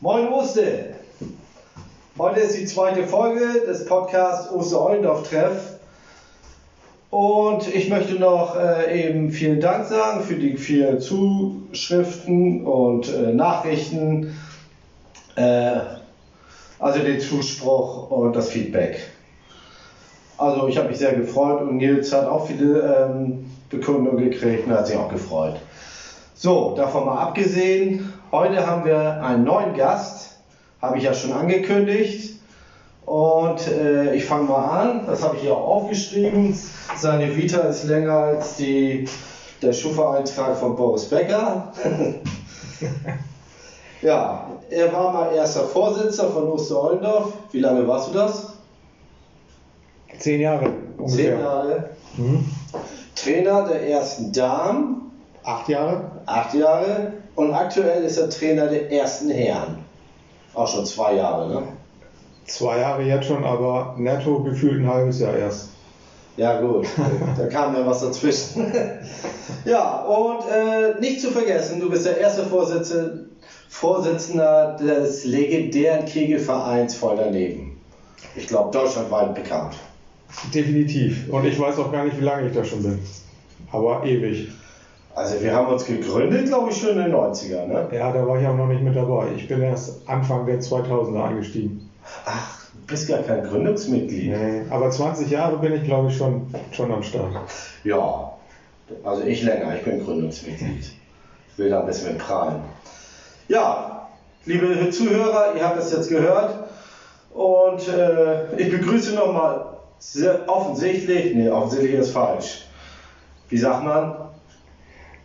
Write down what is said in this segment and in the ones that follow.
Moin Oste! Heute ist die zweite Folge des Podcasts Oster-Eulendorf-Treff. Und ich möchte noch äh, eben vielen Dank sagen für die vielen Zuschriften und äh, Nachrichten, äh, also den Zuspruch und das Feedback. Also ich habe mich sehr gefreut und Nils hat auch viele ähm, Bekundungen gekriegt und hat sich auch gefreut. So, davon mal abgesehen, heute haben wir einen neuen Gast, habe ich ja schon angekündigt. Und äh, ich fange mal an, das habe ich hier auch aufgeschrieben. Seine Vita ist länger als die, der Schufa-Eintrag von Boris Becker. ja, er war mal erster Vorsitzender von Oster-Ollendorf. Wie lange warst du das? Zehn Jahre ungefähr. Zehn Jahre. Mhm. Trainer der ersten Damen. Acht Jahre. Acht Jahre. Und aktuell ist er Trainer der ersten Herren. Auch schon zwei Jahre, ne? Zwei Jahre jetzt schon, aber netto gefühlt ein halbes Jahr erst. Ja, gut. da kam ja was dazwischen. ja, und äh, nicht zu vergessen, du bist der erste Vorsitzende, Vorsitzender des legendären Kegelvereins voll daneben. Ich glaube, deutschlandweit bekannt. Definitiv. Und ich weiß auch gar nicht, wie lange ich da schon bin. Aber ewig. Also wir haben uns gegründet, glaube ich, schon in den 90er, ne? Ja, da war ich auch noch nicht mit dabei. Ich bin erst Anfang der 2000er eingestiegen. Ach, du bist gar kein Gründungsmitglied. Nee, aber 20 Jahre bin ich, glaube ich, schon, schon am Start. Ja, also ich länger, ich bin Gründungsmitglied. Ich will da ein bisschen mit prahlen. Ja, liebe Zuhörer, ihr habt das jetzt gehört. Und äh, ich begrüße nochmal sehr offensichtlich, nee, offensichtlich ist falsch. Wie sagt man?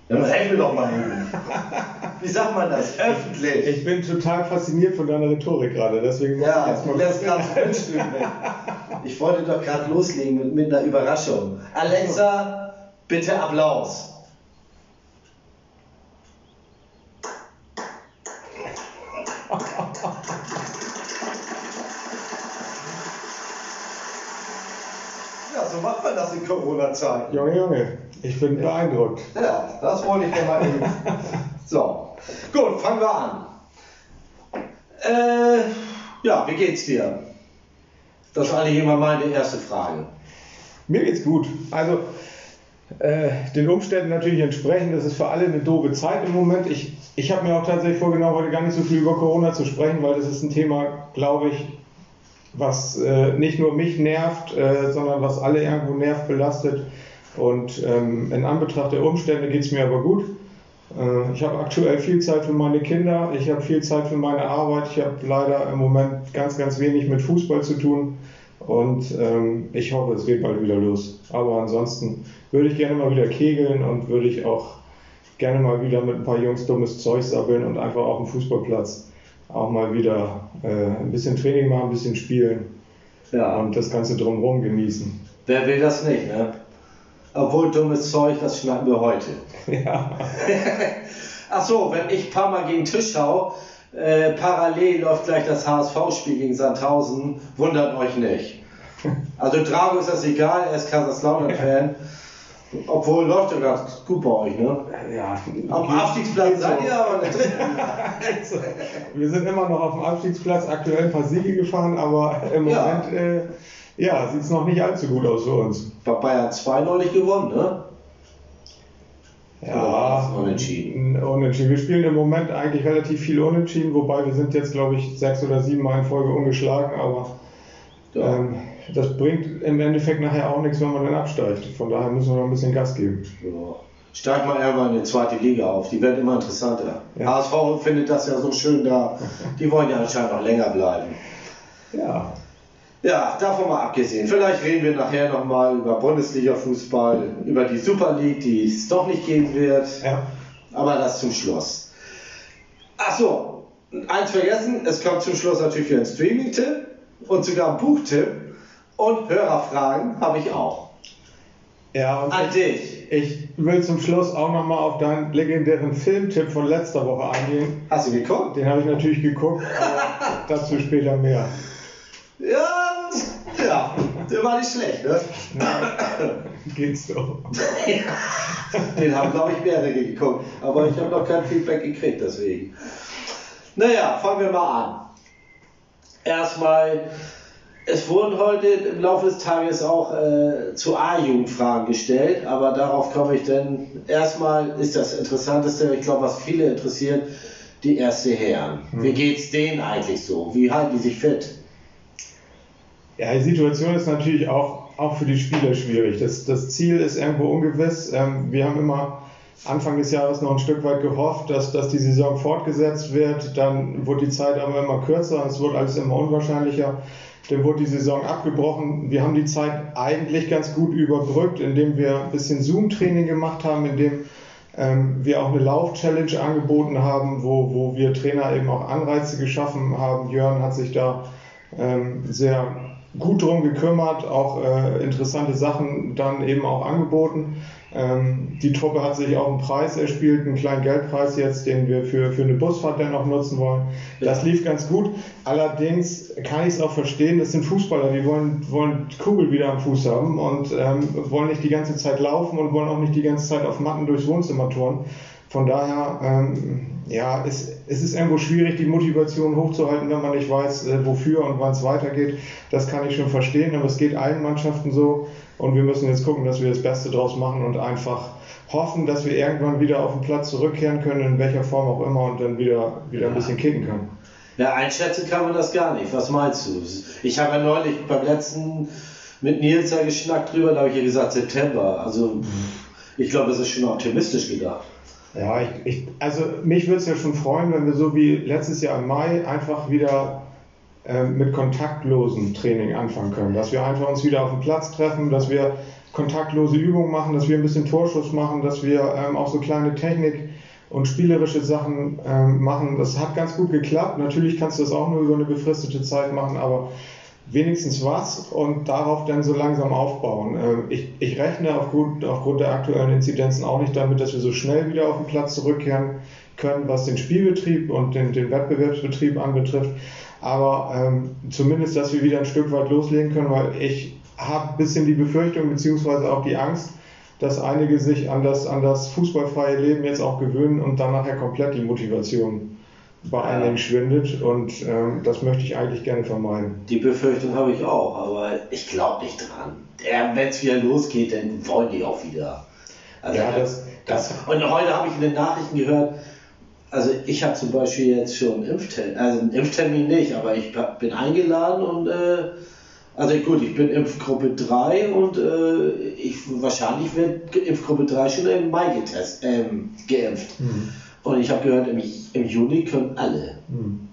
Dann helfen wir doch mal hin. Wie sagt man das? Öffentlich. Ich bin total fasziniert von deiner Rhetorik gerade, deswegen ja, ich jetzt mal. Lässt gerade Ich wollte doch gerade loslegen mit, mit einer Überraschung. Alexa, bitte Applaus. so macht man das in Corona-Zeiten. Junge, Junge, ich bin beeindruckt. Ja, das wollte ich dir mal eben. So, gut, fangen wir an. Äh, ja, wie geht's dir? Das war eigentlich immer meine erste Frage. Mir geht's gut. Also, äh, den Umständen natürlich entsprechend. Das ist für alle eine doofe Zeit im Moment. Ich, ich habe mir auch tatsächlich vorgenommen, heute gar nicht so viel über Corona zu sprechen, weil das ist ein Thema, glaube ich, was äh, nicht nur mich nervt, äh, sondern was alle irgendwo nervt, belastet. Und ähm, in Anbetracht der Umstände geht es mir aber gut. Äh, ich habe aktuell viel Zeit für meine Kinder, ich habe viel Zeit für meine Arbeit, ich habe leider im Moment ganz, ganz wenig mit Fußball zu tun. Und ähm, ich hoffe, es geht bald wieder los. Aber ansonsten würde ich gerne mal wieder kegeln und würde ich auch gerne mal wieder mit ein paar Jungs dummes Zeug sabbeln und einfach auf dem Fußballplatz auch mal wieder äh, ein bisschen Training machen, ein bisschen spielen ja. und das Ganze drumherum genießen. Wer will das nicht, ne? Obwohl dummes Zeug, das schnappen wir heute. Ja. Ach so, wenn ich ein paar Mal gegen den Tisch schaue, äh, parallel läuft gleich das HSV-Spiel gegen Sandhausen, wundert euch nicht. Also Drago ist das egal, er ist Kaiserslautern-Fan. Obwohl läuft ja gerade gut bei euch, ne? Ja. Auf dem Abstiegsplatz seid ihr aber nicht. Wir sind immer noch auf dem Abstiegsplatz, aktuell ein paar Siege gefahren, aber im Moment ja. äh, ja, sieht es noch nicht allzu gut aus für uns. Bei Bayern 2 neulich gewonnen, ne? Ja, unentschieden. unentschieden. Wir spielen im Moment eigentlich relativ viel unentschieden, wobei wir sind jetzt, glaube ich, sechs oder sieben Mal in Folge ungeschlagen, aber ja. ähm, das bringt im Endeffekt nachher auch nichts, wenn man dann absteigt. Von daher müssen wir noch ein bisschen Gas geben. Ja. Steigt mal irgendwann in die zweite Liga auf, die wird immer interessanter. Ja. HSV findet das ja so schön da. Die wollen ja anscheinend noch länger bleiben. Ja. Ja, davon mal abgesehen. Vielleicht reden wir nachher nochmal über Bundesliga-Fußball, über die Super League, die es doch nicht geben wird. Ja. Aber das zum Schluss. Ach so, eins vergessen, es kommt zum Schluss natürlich ein Streaming-Tipp und sogar ein Buchtipp. Und Hörerfragen habe ich auch. Ja, und An dich. Ich will zum Schluss auch nochmal auf deinen legendären Filmtipp von letzter Woche eingehen. Hast du geguckt? Den habe ich natürlich geguckt, aber dazu später mehr. Ja, der war nicht schlecht, ne? Geht's doch. Den haben, glaube ich, mehrere geguckt. Aber ich habe noch kein Feedback gekriegt, deswegen. Naja, fangen wir mal an. Erstmal, es wurden heute im Laufe des Tages auch äh, zu A-Jugendfragen gestellt, aber darauf komme ich dann. Erstmal ist das Interessanteste, ich glaube, was viele interessiert, die erste Herren. Hm. Wie geht's denen eigentlich so? Wie halten die sich fit? Ja, die Situation ist natürlich auch, auch für die Spieler schwierig. Das, das Ziel ist irgendwo ungewiss. Ähm, wir haben immer Anfang des Jahres noch ein Stück weit gehofft, dass, dass die Saison fortgesetzt wird. Dann wurde die Zeit aber immer kürzer, es wurde alles immer unwahrscheinlicher. Dann wurde die Saison abgebrochen. Wir haben die Zeit eigentlich ganz gut überbrückt, indem wir ein bisschen Zoom-Training gemacht haben, indem ähm, wir auch eine Lauf-Challenge angeboten haben, wo, wo wir Trainer eben auch Anreize geschaffen haben. Jörn hat sich da ähm, sehr gut drum gekümmert, auch äh, interessante Sachen dann eben auch angeboten. Ähm, die Truppe hat sich auch einen Preis erspielt, einen kleinen Geldpreis jetzt, den wir für, für eine Busfahrt dann auch nutzen wollen. Das lief ganz gut. Allerdings kann ich es auch verstehen, das sind Fußballer, die wollen, wollen Kugel wieder am Fuß haben und ähm, wollen nicht die ganze Zeit laufen und wollen auch nicht die ganze Zeit auf Matten durchs Wohnzimmer touren. Von daher, ähm, ja, es, es ist irgendwo schwierig, die Motivation hochzuhalten, wenn man nicht weiß, äh, wofür und wann es weitergeht. Das kann ich schon verstehen, aber es geht allen Mannschaften so. Und wir müssen jetzt gucken, dass wir das Beste draus machen und einfach hoffen, dass wir irgendwann wieder auf den Platz zurückkehren können, in welcher Form auch immer, und dann wieder, wieder ein bisschen kicken können. Ja, einschätzen kann man das gar nicht. Was meinst du? Ich habe ja neulich beim letzten mit Nils ja geschnackt drüber, da habe ich ja gesagt September. Also ich glaube, das ist schon optimistisch gedacht. Ja, ich, ich, also mich würde es ja schon freuen, wenn wir so wie letztes Jahr im Mai einfach wieder äh, mit kontaktlosem Training anfangen können. Dass wir einfach uns wieder auf dem Platz treffen, dass wir kontaktlose Übungen machen, dass wir ein bisschen Torschuss machen, dass wir ähm, auch so kleine Technik und spielerische Sachen ähm, machen. Das hat ganz gut geklappt. Natürlich kannst du das auch nur über eine befristete Zeit machen, aber wenigstens was und darauf dann so langsam aufbauen. Ähm, ich, ich rechne aufgrund, aufgrund der aktuellen Inzidenzen auch nicht damit, dass wir so schnell wieder auf den Platz zurückkehren können, was den Spielbetrieb und den, den Wettbewerbsbetrieb anbetrifft. Aber ähm, zumindest, dass wir wieder ein Stück weit loslegen können, weil ich habe ein bisschen die Befürchtung beziehungsweise auch die Angst, dass einige sich an das, an das fußballfreie Leben jetzt auch gewöhnen und dann nachher komplett die Motivation bei einigen schwindet und ähm, das möchte ich eigentlich gerne vermeiden. Die Befürchtung habe ich auch, aber ich glaube nicht dran. Wenn es wieder losgeht, dann wollen die auch wieder. Also ja, das, das, und heute habe ich in den Nachrichten gehört, also ich habe zum Beispiel jetzt schon einen Impftermin, also einen Impftermin nicht, aber ich bin eingeladen und äh, also gut, ich bin Impfgruppe 3 und äh, ich wahrscheinlich wird Impfgruppe 3 schon im Mai getest, ähm, geimpft. Mhm. Und ich habe gehört, im, im, Juni können alle. Hm.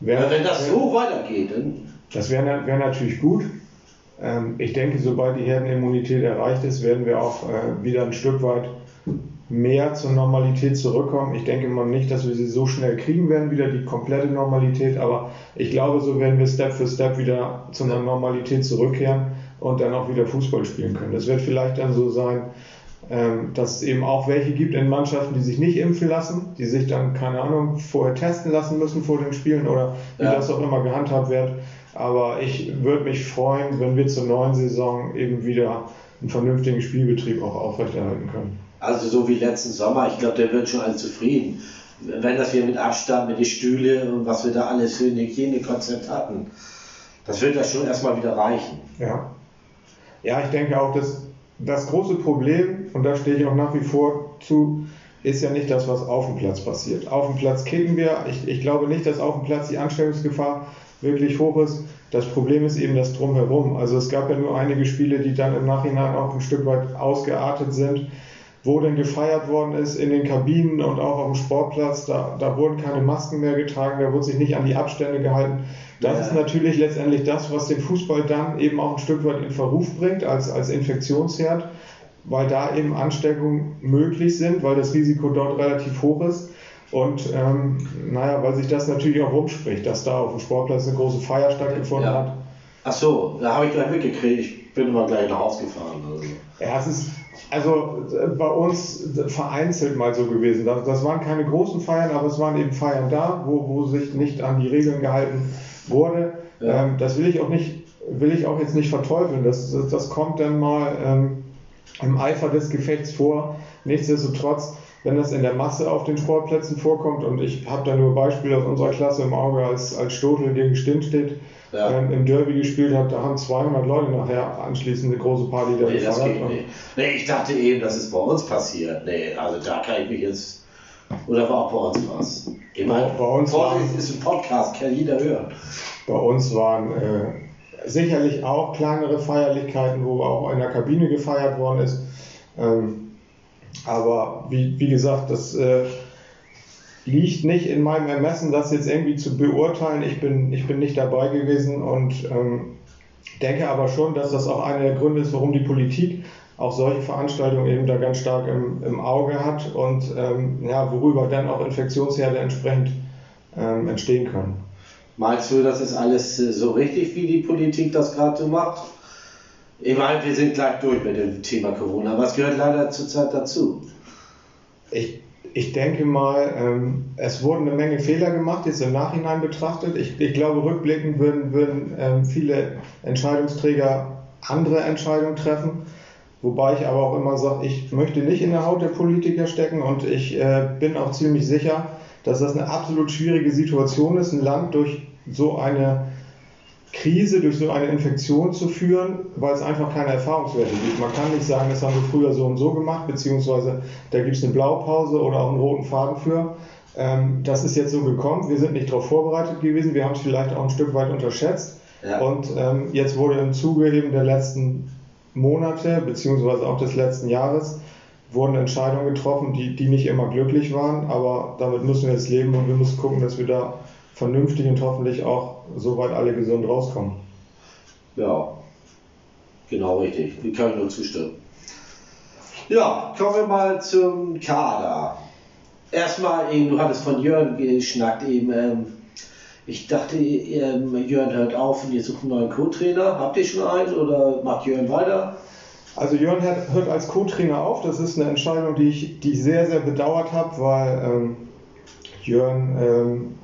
Wär, wenn das so weitergeht, dann. Das wäre wär natürlich gut. Ähm, ich denke, sobald die Herdenimmunität erreicht ist, werden wir auch äh, wieder ein Stück weit mehr zur Normalität zurückkommen. Ich denke mal nicht, dass wir sie so schnell kriegen werden, wieder die komplette Normalität, aber ich glaube, so werden wir Step für Step wieder zu einer Normalität zurückkehren und dann auch wieder Fußball spielen können. Das wird vielleicht dann so sein, dass es eben auch welche gibt in Mannschaften, die sich nicht impfen lassen, die sich dann, keine Ahnung, vorher testen lassen müssen vor den Spielen oder wie ja. das auch immer gehandhabt wird. Aber ich würde mich freuen, wenn wir zur neuen Saison eben wieder einen vernünftigen Spielbetrieb auch aufrechterhalten können. Also so wie letzten Sommer, ich glaube, der wird schon alle zufrieden. Wenn das wir mit Abstand, mit den Stühle und was wir da alles für ein Hygienekonzept hatten, das wird ja schon erstmal wieder reichen. Ja. Ja, ich denke auch, dass das große Problem, und da stehe ich auch nach wie vor zu, ist ja nicht das, was auf dem Platz passiert. Auf dem Platz kicken wir. Ich, ich glaube nicht, dass auf dem Platz die Ansteckungsgefahr wirklich hoch ist. Das Problem ist eben das Drumherum. Also es gab ja nur einige Spiele, die dann im Nachhinein auch ein Stück weit ausgeartet sind, wo denn gefeiert worden ist in den Kabinen und auch auf dem Sportplatz. Da, da wurden keine Masken mehr getragen, da wurde sich nicht an die Abstände gehalten. Das ja. ist natürlich letztendlich das, was den Fußball dann eben auch ein Stück weit in Verruf bringt als, als Infektionsherd, weil da eben Ansteckungen möglich sind, weil das Risiko dort relativ hoch ist. Und ähm, naja, weil sich das natürlich auch rumspricht, dass da auf dem Sportplatz eine große Feier stattgefunden ja. hat. Ach so, da habe ich gleich mitgekriegt. Ich bin immer gleich nach Hause gefahren. Also. Ja, es ist also äh, bei uns vereinzelt mal so gewesen. Das, das, waren keine großen Feiern, aber es waren eben Feiern da, wo, wo sich nicht an die Regeln gehalten wurde. Ja. Ähm, das will ich auch nicht will ich auch jetzt nicht verteufeln. Das, das, das kommt dann mal ähm, im Eifer des Gefechts vor. Nichtsdestotrotz, wenn das in der Masse auf den Sportplätzen vorkommt, und ich habe da nur Beispiele aus unserer Klasse im Auge, als, als Stotel gegen Stint steht, ja. ähm, im Derby gespielt hat, da haben 200 Leute nachher anschließend eine große Party da nee. Das geht nicht. Nee, ich dachte eben, das ist bei uns passiert. Nee, also da kann ich mich jetzt. Oder war auch bei uns was? Ich meine, bei uns Vorsicht ist ein Podcast, kann jeder hören. Bei uns waren äh, sicherlich auch kleinere Feierlichkeiten, wo auch in der Kabine gefeiert worden ist. Ähm, aber wie, wie gesagt, das äh, liegt nicht in meinem Ermessen, das jetzt irgendwie zu beurteilen. Ich bin, ich bin nicht dabei gewesen und ähm, denke aber schon, dass das auch einer der Gründe ist, warum die Politik auch solche Veranstaltungen eben da ganz stark im, im Auge hat und ähm, ja, worüber dann auch Infektionsherde entsprechend ähm, entstehen können. Meinst du, das ist alles äh, so richtig, wie die Politik das gerade so macht? Ich meine, wir sind gleich durch mit dem Thema Corona. Was gehört leider zurzeit dazu? Ich, ich denke mal, ähm, es wurden eine Menge Fehler gemacht, jetzt im Nachhinein betrachtet. Ich, ich glaube, rückblickend würden, würden ähm, viele Entscheidungsträger andere Entscheidungen treffen. Wobei ich aber auch immer sage, ich möchte nicht in der Haut der Politiker stecken und ich äh, bin auch ziemlich sicher, dass das eine absolut schwierige Situation ist, ein Land durch so eine Krise, durch so eine Infektion zu führen, weil es einfach keine Erfahrungswerte gibt. Man kann nicht sagen, das haben wir früher so und so gemacht, beziehungsweise da gibt es eine Blaupause oder auch einen roten Faden für. Ähm, das ist jetzt so gekommen, wir sind nicht darauf vorbereitet gewesen, wir haben es vielleicht auch ein Stück weit unterschätzt. Ja. Und ähm, jetzt wurde im Zuge eben der letzten Monate, beziehungsweise auch des letzten Jahres, wurden Entscheidungen getroffen, die, die nicht immer glücklich waren, aber damit müssen wir jetzt leben und wir müssen gucken, dass wir da vernünftig und hoffentlich auch soweit alle gesund rauskommen. Ja, genau richtig. Ich kann nur zustimmen. Ja, kommen wir mal zum Kader. Erstmal eben, du hattest von Jörn geschnackt eben. Ähm, ich dachte, ähm, Jörn hört auf und ihr sucht einen neuen Co-Trainer. Habt ihr schon einen oder macht Jörn weiter? Also Jörn hört als Co-Trainer auf. Das ist eine Entscheidung, die ich, die ich sehr, sehr bedauert habe, weil ähm, Jörn ähm,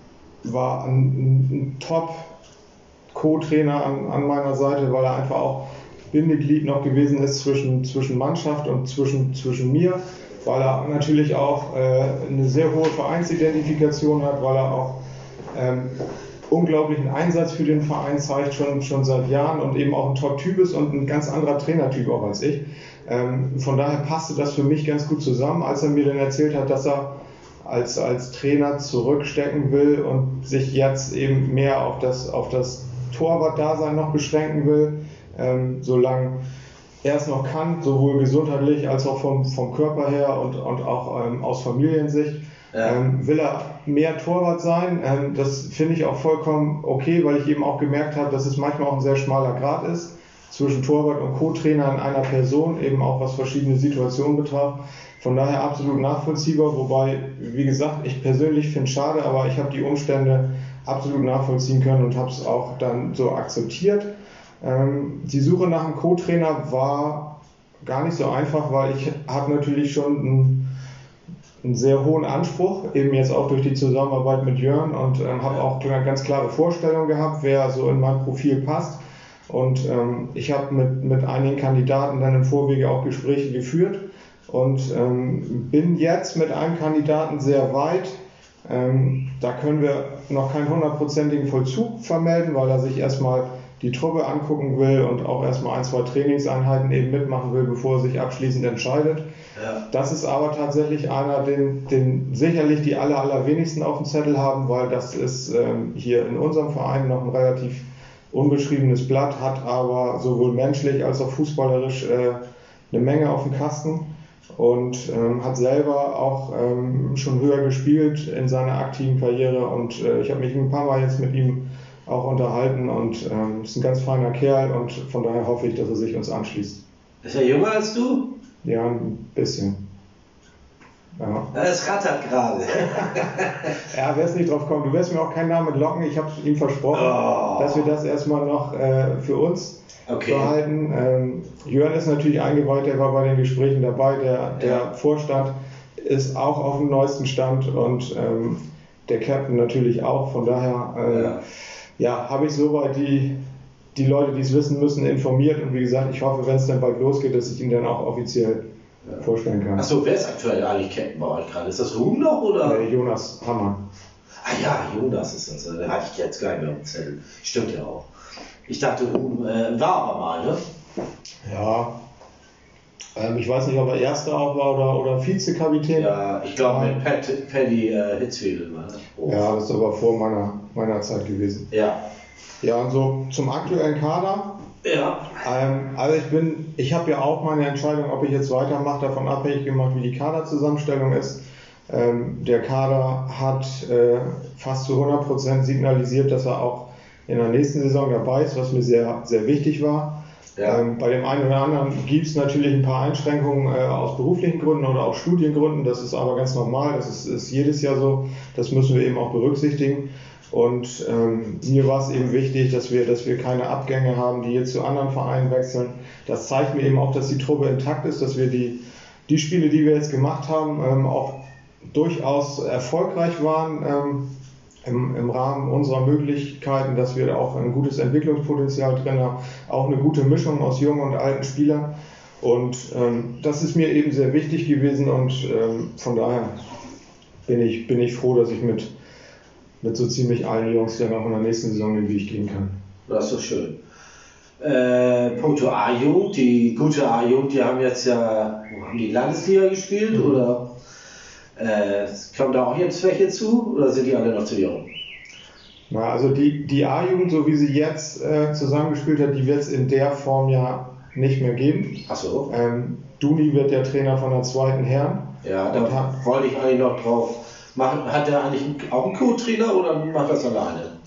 war ein, ein Top-Co-Trainer an, an, meiner Seite, weil er einfach auch Bindeglied noch gewesen ist zwischen, zwischen Mannschaft und zwischen, zwischen mir, weil er natürlich auch äh, eine sehr hohe Vereinsidentifikation hat, weil er auch ähm, unglaublichen Einsatz für den Verein zeigt, schon, schon seit Jahren und eben auch ein Top-Typ ist und ein ganz anderer Trainertyp auch als ich. Ähm, von daher passte das für mich ganz gut zusammen, als er mir dann erzählt hat, dass er als, als Trainer zurückstecken will und sich jetzt eben mehr auf das, auf das Torwart-Dasein noch beschränken will, ähm, solange er es noch kann, sowohl gesundheitlich als auch vom, vom Körper her und, und auch ähm, aus Familiensicht. Ja. Ähm, will er mehr Torwart sein? Ähm, das finde ich auch vollkommen okay, weil ich eben auch gemerkt habe, dass es manchmal auch ein sehr schmaler Grad ist zwischen Torwart und Co-Trainer in einer Person, eben auch was verschiedene Situationen betraf. Von daher absolut nachvollziehbar, wobei, wie gesagt, ich persönlich finde es schade, aber ich habe die Umstände absolut nachvollziehen können und habe es auch dann so akzeptiert. Ähm, die Suche nach einem Co-Trainer war gar nicht so einfach, weil ich habe natürlich schon einen, einen, sehr hohen Anspruch, eben jetzt auch durch die Zusammenarbeit mit Jörn und ähm, habe auch eine ganz klare Vorstellung gehabt, wer so in mein Profil passt. Und ähm, ich habe mit, mit einigen Kandidaten dann im Vorwege auch Gespräche geführt und ähm, bin jetzt mit einem Kandidaten sehr weit. Ähm, da können wir noch keinen hundertprozentigen Vollzug vermelden, weil er sich erstmal die Truppe angucken will und auch erstmal ein, zwei Trainingseinheiten eben mitmachen will, bevor er sich abschließend entscheidet. Ja. Das ist aber tatsächlich einer, den, den sicherlich die aller, allerwenigsten auf dem Zettel haben, weil das ist ähm, hier in unserem Verein noch ein relativ unbeschriebenes Blatt, hat aber sowohl menschlich als auch fußballerisch äh, eine Menge auf dem Kasten und ähm, hat selber auch ähm, schon höher gespielt in seiner aktiven Karriere und äh, ich habe mich ein paar Mal jetzt mit ihm auch unterhalten und ähm, ist ein ganz feiner Kerl und von daher hoffe ich, dass er sich uns anschließt. Ist er jünger als du? Ja, ein bisschen. Ja. Es rattert gerade. ja, es nicht drauf kommt, du wirst mir auch keinen Namen locken. Ich habe ihm versprochen, oh. dass wir das erstmal noch äh, für uns okay. behalten. Ähm, Jörn ist natürlich eingeweiht, der war bei den Gesprächen dabei. Der, der ja. Vorstand ist auch auf dem neuesten Stand und ähm, der Captain natürlich auch. Von daher äh, ja. Ja habe ich soweit die, die Leute, die es wissen müssen, informiert. Und wie gesagt, ich hoffe, wenn es dann bald losgeht, dass ich ihn dann auch offiziell ja. vorstellen kann. Achso, wer ist aktuell eigentlich Captain bei euch gerade? Ist das Ruben noch oder? Nee, Jonas Hammer. Ah ja, Jonas ist das. Den hatte ich jetzt gar nicht mehr dem Zettel. Stimmt ja auch. Ich dachte, Ruben äh, war aber mal, ne? Ja, ähm, ich weiß nicht, ob er Erster auch war oder, oder Vizekapitän. Ja, ich glaube mit Paddy äh, Hitzfeld. Oh. Ja, das ist aber vor meiner, meiner Zeit gewesen. Ja. Ja, und so zum aktuellen Kader. Ja. Ähm, also ich bin, ich habe ja auch meine Entscheidung, ob ich jetzt weitermache, davon abhängig gemacht, wie die Kaderzusammenstellung ist. Ähm, der Kader hat äh, fast zu 100% signalisiert, dass er auch in der nächsten Saison dabei ist, was mir sehr, sehr wichtig war. Ja. Ähm, bei dem einen oder anderen gibt es natürlich ein paar Einschränkungen äh, aus beruflichen Gründen oder auch Studiengründen. Das ist aber ganz normal. Das ist, ist jedes Jahr so. Das müssen wir eben auch berücksichtigen. Und ähm, mir war es eben wichtig, dass wir, dass wir keine Abgänge haben, die jetzt zu anderen Vereinen wechseln. Das zeigt mir eben auch, dass die Truppe intakt ist, dass wir die, die Spiele, die wir jetzt gemacht haben, ähm, auch durchaus erfolgreich waren. Ähm, im, im Rahmen unserer Möglichkeiten, dass wir auch ein gutes Entwicklungspotenzial drin haben, auch eine gute Mischung aus jungen und alten Spielern. Und ähm, das ist mir eben sehr wichtig gewesen und ähm, von daher bin ich, bin ich froh, dass ich mit, mit so ziemlich allen Jungs dann auch in der nächsten Saison den Weg gehen kann. Das ist doch schön. Äh, Porto A-Jugend, die gute A-Jugend, die haben jetzt ja, haben die Landesliga gespielt mhm. oder äh, kommt da auch jetzt welche zu oder sind die alle noch zu jung? Na, also die, die A-Jugend, so wie sie jetzt äh, zusammengespielt hat, die wird es in der Form ja nicht mehr geben. Ach so. Ähm, Duni wird der Trainer von der zweiten Herren. Ja, da hat, wollte ich eigentlich noch drauf machen. Hat er eigentlich auch einen Co-Trainer oder macht das alleine?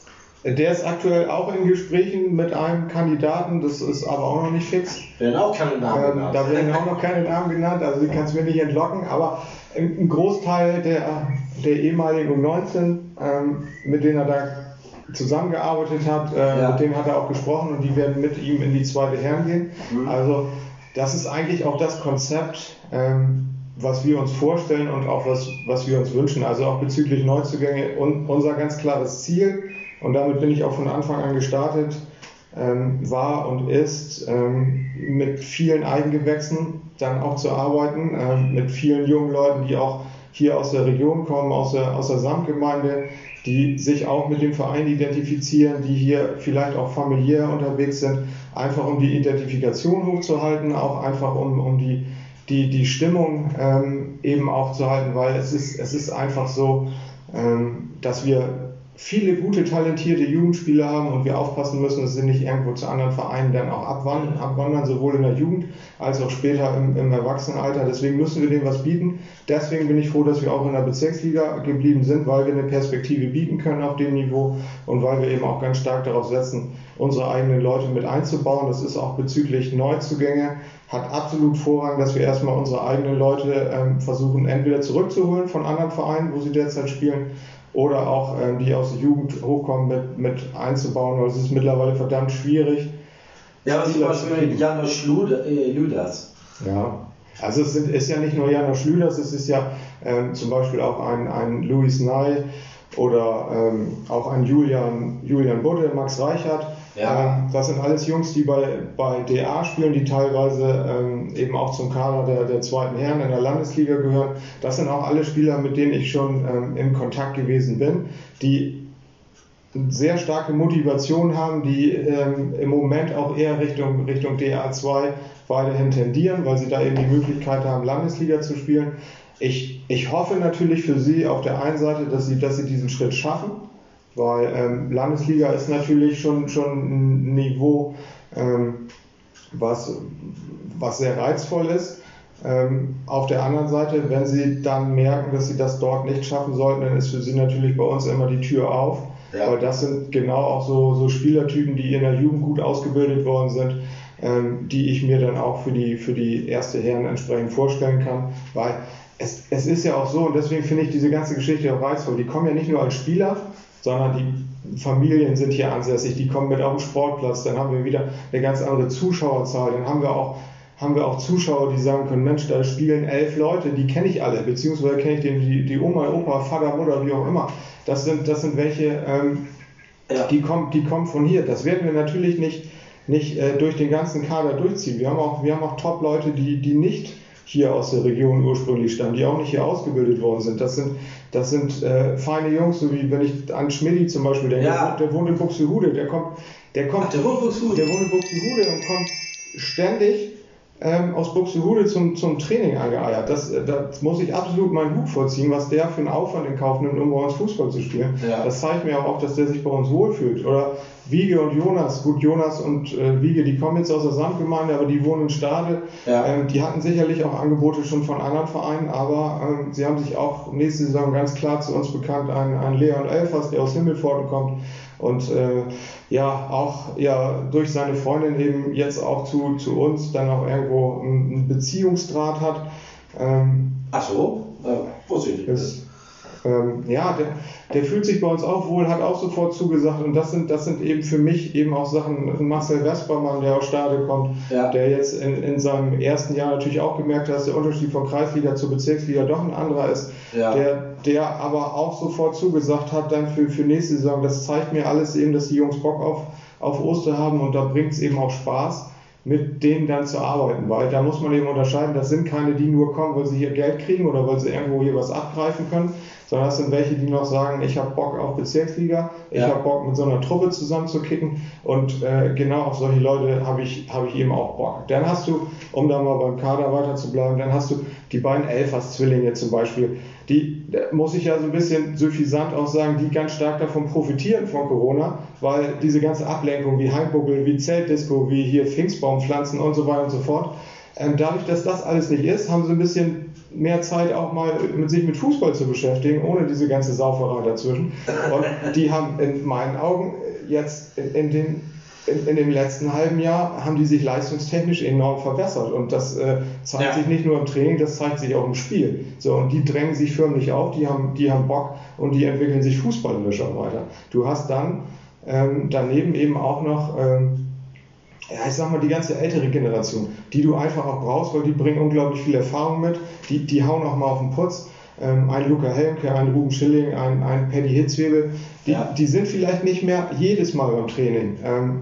Der ist aktuell auch in Gesprächen mit einem Kandidaten, das ist aber auch noch nicht fix. Werden auch keine Namen ähm, genannt. Da werden auch noch keine Namen genannt, also die kannst du mir nicht entlocken, aber ein Großteil der, der ehemaligen U19, ähm, mit denen er da zusammengearbeitet hat, äh, ja. mit denen hat er auch gesprochen und die werden mit ihm in die zweite Herren gehen. Mhm. Also das ist eigentlich auch das Konzept, ähm, was wir uns vorstellen und auch was, was wir uns wünschen. Also auch bezüglich Neuzugänge und unser ganz klares Ziel und damit bin ich auch von Anfang an gestartet, ähm, war und ist, ähm, mit vielen Eigengewächsen dann auch zu arbeiten, ähm, mit vielen jungen Leuten, die auch hier aus der Region kommen, aus der, aus der Samtgemeinde, die sich auch mit dem Verein identifizieren, die hier vielleicht auch familiär unterwegs sind, einfach um die Identifikation hochzuhalten, auch einfach um, um die, die, die Stimmung ähm, eben auch zu halten, weil es ist, es ist einfach so, ähm, dass wir viele gute, talentierte Jugendspieler haben und wir aufpassen müssen, dass sie nicht irgendwo zu anderen Vereinen dann auch abwandern, abwandern sowohl in der Jugend als auch später im, im Erwachsenenalter. Deswegen müssen wir denen was bieten. Deswegen bin ich froh, dass wir auch in der Bezirksliga geblieben sind, weil wir eine Perspektive bieten können auf dem Niveau und weil wir eben auch ganz stark darauf setzen, unsere eigenen Leute mit einzubauen. Das ist auch bezüglich Neuzugänge hat absolut Vorrang, dass wir erstmal unsere eigenen Leute ähm, versuchen, entweder zurückzuholen von anderen Vereinen, wo sie derzeit spielen, oder auch ähm, die aus der Jugend hochkommen mit, mit einzubauen, weil es ist mittlerweile verdammt schwierig. Ja, aber zum Beispiel Janusz äh, Lüders. Ja, also es ist ja nicht nur Janusz Lüders, es ist ja ähm, zum Beispiel auch ein, ein Louis Ney oder ähm, auch ein Julian, Julian Budde, Max Reichert, ja. Ähm, das sind alles Jungs, die bei, bei DA spielen, die teilweise ähm, eben auch zum Kader der, der zweiten Herren in der Landesliga gehören. Das sind auch alle Spieler, mit denen ich schon ähm, in Kontakt gewesen bin, die sehr starke Motivation haben, die ähm, im Moment auch eher Richtung, Richtung DA2 weiterhin tendieren, weil sie da eben die Möglichkeit haben, Landesliga zu spielen. Ich, ich hoffe natürlich für sie auf der einen Seite, dass sie, dass sie diesen Schritt schaffen weil ähm, Landesliga ist natürlich schon, schon ein Niveau, ähm, was, was sehr reizvoll ist. Ähm, auf der anderen Seite, wenn sie dann merken, dass sie das dort nicht schaffen sollten, dann ist für sie natürlich bei uns immer die Tür auf. Ja. Weil das sind genau auch so, so Spielertypen, die in der Jugend gut ausgebildet worden sind, ähm, die ich mir dann auch für die, für die erste Herren entsprechend vorstellen kann. Weil es, es ist ja auch so, und deswegen finde ich diese ganze Geschichte auch reizvoll, die kommen ja nicht nur als Spieler, sondern die Familien sind hier ansässig, die kommen mit auf den Sportplatz, dann haben wir wieder eine ganz andere Zuschauerzahl, dann haben wir auch haben wir auch Zuschauer, die sagen können, Mensch, da spielen elf Leute, die kenne ich alle, beziehungsweise kenne ich den, die, die Oma, Opa, Vater, Mutter, wie auch immer. Das sind, das sind welche, ähm, ja. die, kommen, die kommen von hier. Das werden wir natürlich nicht, nicht äh, durch den ganzen Kader durchziehen. Wir haben auch, wir haben auch Top-Leute, die, die nicht hier aus der Region ursprünglich stammen, die auch nicht hier ausgebildet worden sind. Das sind, das sind äh, feine Jungs, so wie wenn ich an Schmidti zum Beispiel denke, Ja. der, wohnt in Buxtehude, der kommt, der kommt, Ach, der wohnt der wohnt in Buxtehude und kommt ständig ähm, aus Buxtehude zum, zum Training angeeiert. Das, äh, das muss ich absolut meinen Hut vorziehen, was der für einen Aufwand in Kauf nimmt, um bei uns Fußball zu spielen. Ja. Das zeigt mir auch, dass der sich bei uns wohlfühlt. Oder Wiege und Jonas. Gut, Jonas und äh, Wiege, die kommen jetzt aus der Samtgemeinde, aber die wohnen in Stade. Ja. Ähm, die hatten sicherlich auch Angebote schon von anderen Vereinen, aber ähm, sie haben sich auch nächste Saison ganz klar zu uns bekannt, ein, ein Leon Elfers, der aus Himmelpforten kommt und äh, ja auch ja durch seine Freundin eben jetzt auch zu, zu uns dann auch irgendwo einen einen Beziehungsdraht hat. Ähm, Ach so, äh, wusste ich nicht. Ähm, ja, der, der fühlt sich bei uns auch wohl, hat auch sofort zugesagt. Und das sind, das sind eben für mich eben auch Sachen, Marcel Vespermann, der aus Stade kommt, Ja. der jetzt in, in seinem ersten Jahr natürlich auch gemerkt hat, dass der Unterschied von Kreisliga zu Bezirksliga doch ein anderer ist, Ja. der, der aber auch sofort zugesagt hat dann für, für nächste Saison, das zeigt mir alles eben, dass die Jungs Bock auf, auf Oster haben. Und da bringt es eben auch Spaß mit denen dann zu arbeiten, weil da muss man eben unterscheiden, das sind keine, die nur kommen, weil sie hier Geld kriegen oder weil sie irgendwo hier was abgreifen können, sondern das sind welche, die noch sagen, ich habe Bock auf Bezirksliga, ich Ja. habe Bock mit so einer Truppe zusammen zu kicken und äh, genau auf solche Leute habe ich, habe ich eben auch Bock. Dann hast du, um da mal beim Kader weiter zu bleiben, dann hast du die beiden Elfers-Zwillinge zum Beispiel, die, muss ich ja so ein bisschen suffisant auch sagen, die ganz stark davon profitieren von Corona, weil diese ganze Ablenkung wie Heimbuckel, wie Zeltdisco, wie hier Pfingstbaumpflanzen und so weiter und so fort, ähm, dadurch, dass das alles nicht ist, haben sie ein bisschen mehr Zeit auch mal mit sich mit Fußball zu beschäftigen, ohne diese ganze Sauferei dazwischen. Und die haben in meinen Augen jetzt in, in den in, in dem letzten halben Jahr haben die sich leistungstechnisch enorm verbessert und das äh, zeigt Ja. sich nicht nur im Training, das zeigt sich auch im Spiel. So und die drängen sich förmlich auf, die haben, die haben Bock und die entwickeln sich fußballerisch auch weiter. Du hast dann ähm, daneben eben auch noch ähm, ja, ich sag mal, die ganze ältere Generation, die du einfach auch brauchst, weil die bringen unglaublich viel Erfahrung mit, die, die hauen auch mal auf den Putz. Ähm, ein Luca Helmke, ein Ruben Schilling, ein, ein Paddy Hitzwebel, die, Ja. die sind vielleicht nicht mehr jedes Mal beim Training, ähm,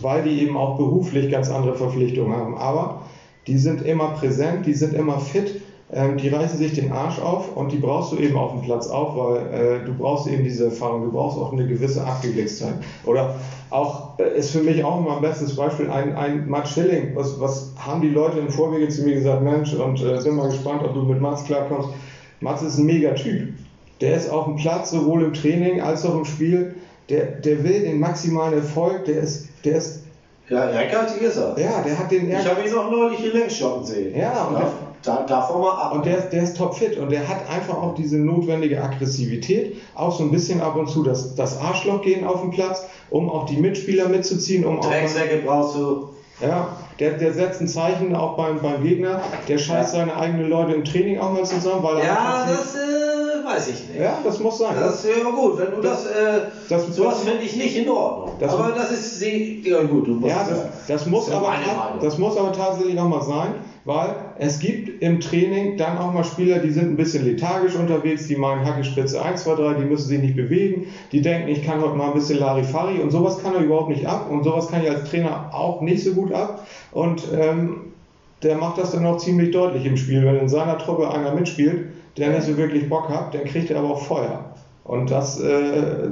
weil die eben auch beruflich ganz andere Verpflichtungen haben. Aber die sind immer präsent, die sind immer fit, ähm, die reißen sich den Arsch auf und die brauchst du eben auf dem Platz auch, weil äh, du brauchst eben diese Erfahrung, du brauchst auch eine gewisse Abgewichstheit. Oder auch, äh, ist für mich auch immer ein bestes Beispiel, ein, ein Matt Schilling, was, was haben die Leute im Vorwege zu mir gesagt, Mensch, und äh, bin mal gespannt, ob du mit Mats klarkommst. Mats ist ein mega Typ. Der ist auf dem Platz, sowohl im Training als auch im Spiel. Der, der will den maximalen Erfolg, der ist, der ist, Ja, ehrgeizig ist er. ja, der hat den Ich habe ihn auch neulich hier längs shoppen sehen. Ja, und der- da, davon mal ab. Und der, der ist topfit und der hat einfach auch diese notwendige Aggressivität, auch so ein bisschen ab und zu das, das Arschloch gehen auf den Platz, um auch die Mitspieler mitzuziehen, um auch Drecksäcke brauchst du. ja, der, der setzt ein Zeichen auch beim, beim Gegner, der scheißt seine eigenen Leute im Training auch mal zusammen, weil er Ja, einfach sieht- das weiß ich nicht. ja, das muss sein. Das wäre gut, wenn du das. Äh, Das- sowas finde ich nicht in Ordnung. Das- aber das ist. Ja, gut, du musst. Ja, das, das, muss aber, das muss aber tatsächlich auch mal sein, weil es gibt im Training dann auch mal Spieler, die sind ein bisschen lethargisch unterwegs, die meinen Hackespitze 1, 2, 3, die müssen sich nicht bewegen, die denken, ich kann heute mal ein bisschen Larifari und sowas kann er überhaupt nicht ab und sowas kann ich als Trainer auch nicht so gut ab und ähm, der macht das dann auch ziemlich deutlich im Spiel. Wenn in seiner Truppe einer mitspielt, der nicht so wirklich Bock hat, dann kriegt er aber auch Feuer. Und das, äh,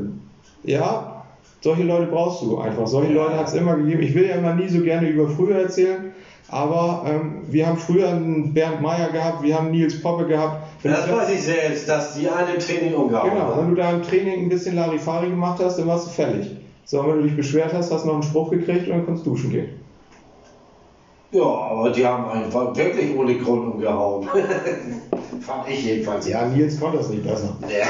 ja, solche Leute brauchst du einfach. Solche Leute hat es immer gegeben. Ich will ja immer nie so gerne über früher erzählen, aber ähm, wir haben früher einen Bernd Meyer gehabt, wir haben Nils Poppe gehabt. Wenn das weiß ich selbst, dass die einen im Training umgehauen Genau, wenn du da im Training ein bisschen Larifari gemacht hast, dann warst du fällig. So, wenn du dich beschwert hast, hast du noch einen Spruch gekriegt und dann kannst du duschen gehen. Ja, aber die haben einfach wirklich ohne Grund umgehauen. Fand ich jedenfalls. Ja, Nils konnte das nicht besser. Der,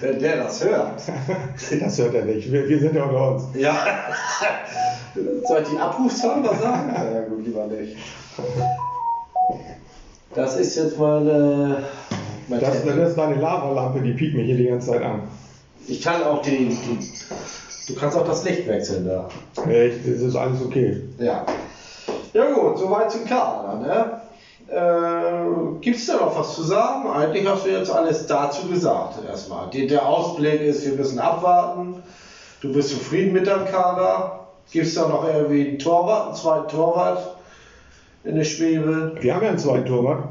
wenn der das hört. Das hört er nicht. Wir, wir sind ja unter uns. Ja. Soll ich die Abrufzahl mal sagen? Ja, gut, lieber nicht. Das ist jetzt mal. Äh, mein Das, das ist deine Lavalampe, die piekt mich hier die ganze Zeit an. Ich kann auch die, die. Du kannst auch das Licht wechseln da. Echt, das ist alles okay. Ja. Ja gut, soweit zum Kader. Ne? Äh, Gibt es da noch was zu sagen? Eigentlich hast du jetzt alles dazu gesagt erstmal. Der, Ausblick ist, wir müssen abwarten. Du bist zufrieden mit deinem Kader. Gibt es da noch irgendwie einen Torwart, einen zweiten Torwart in der Schwebe? Wir haben ja einen zweiten Torwart.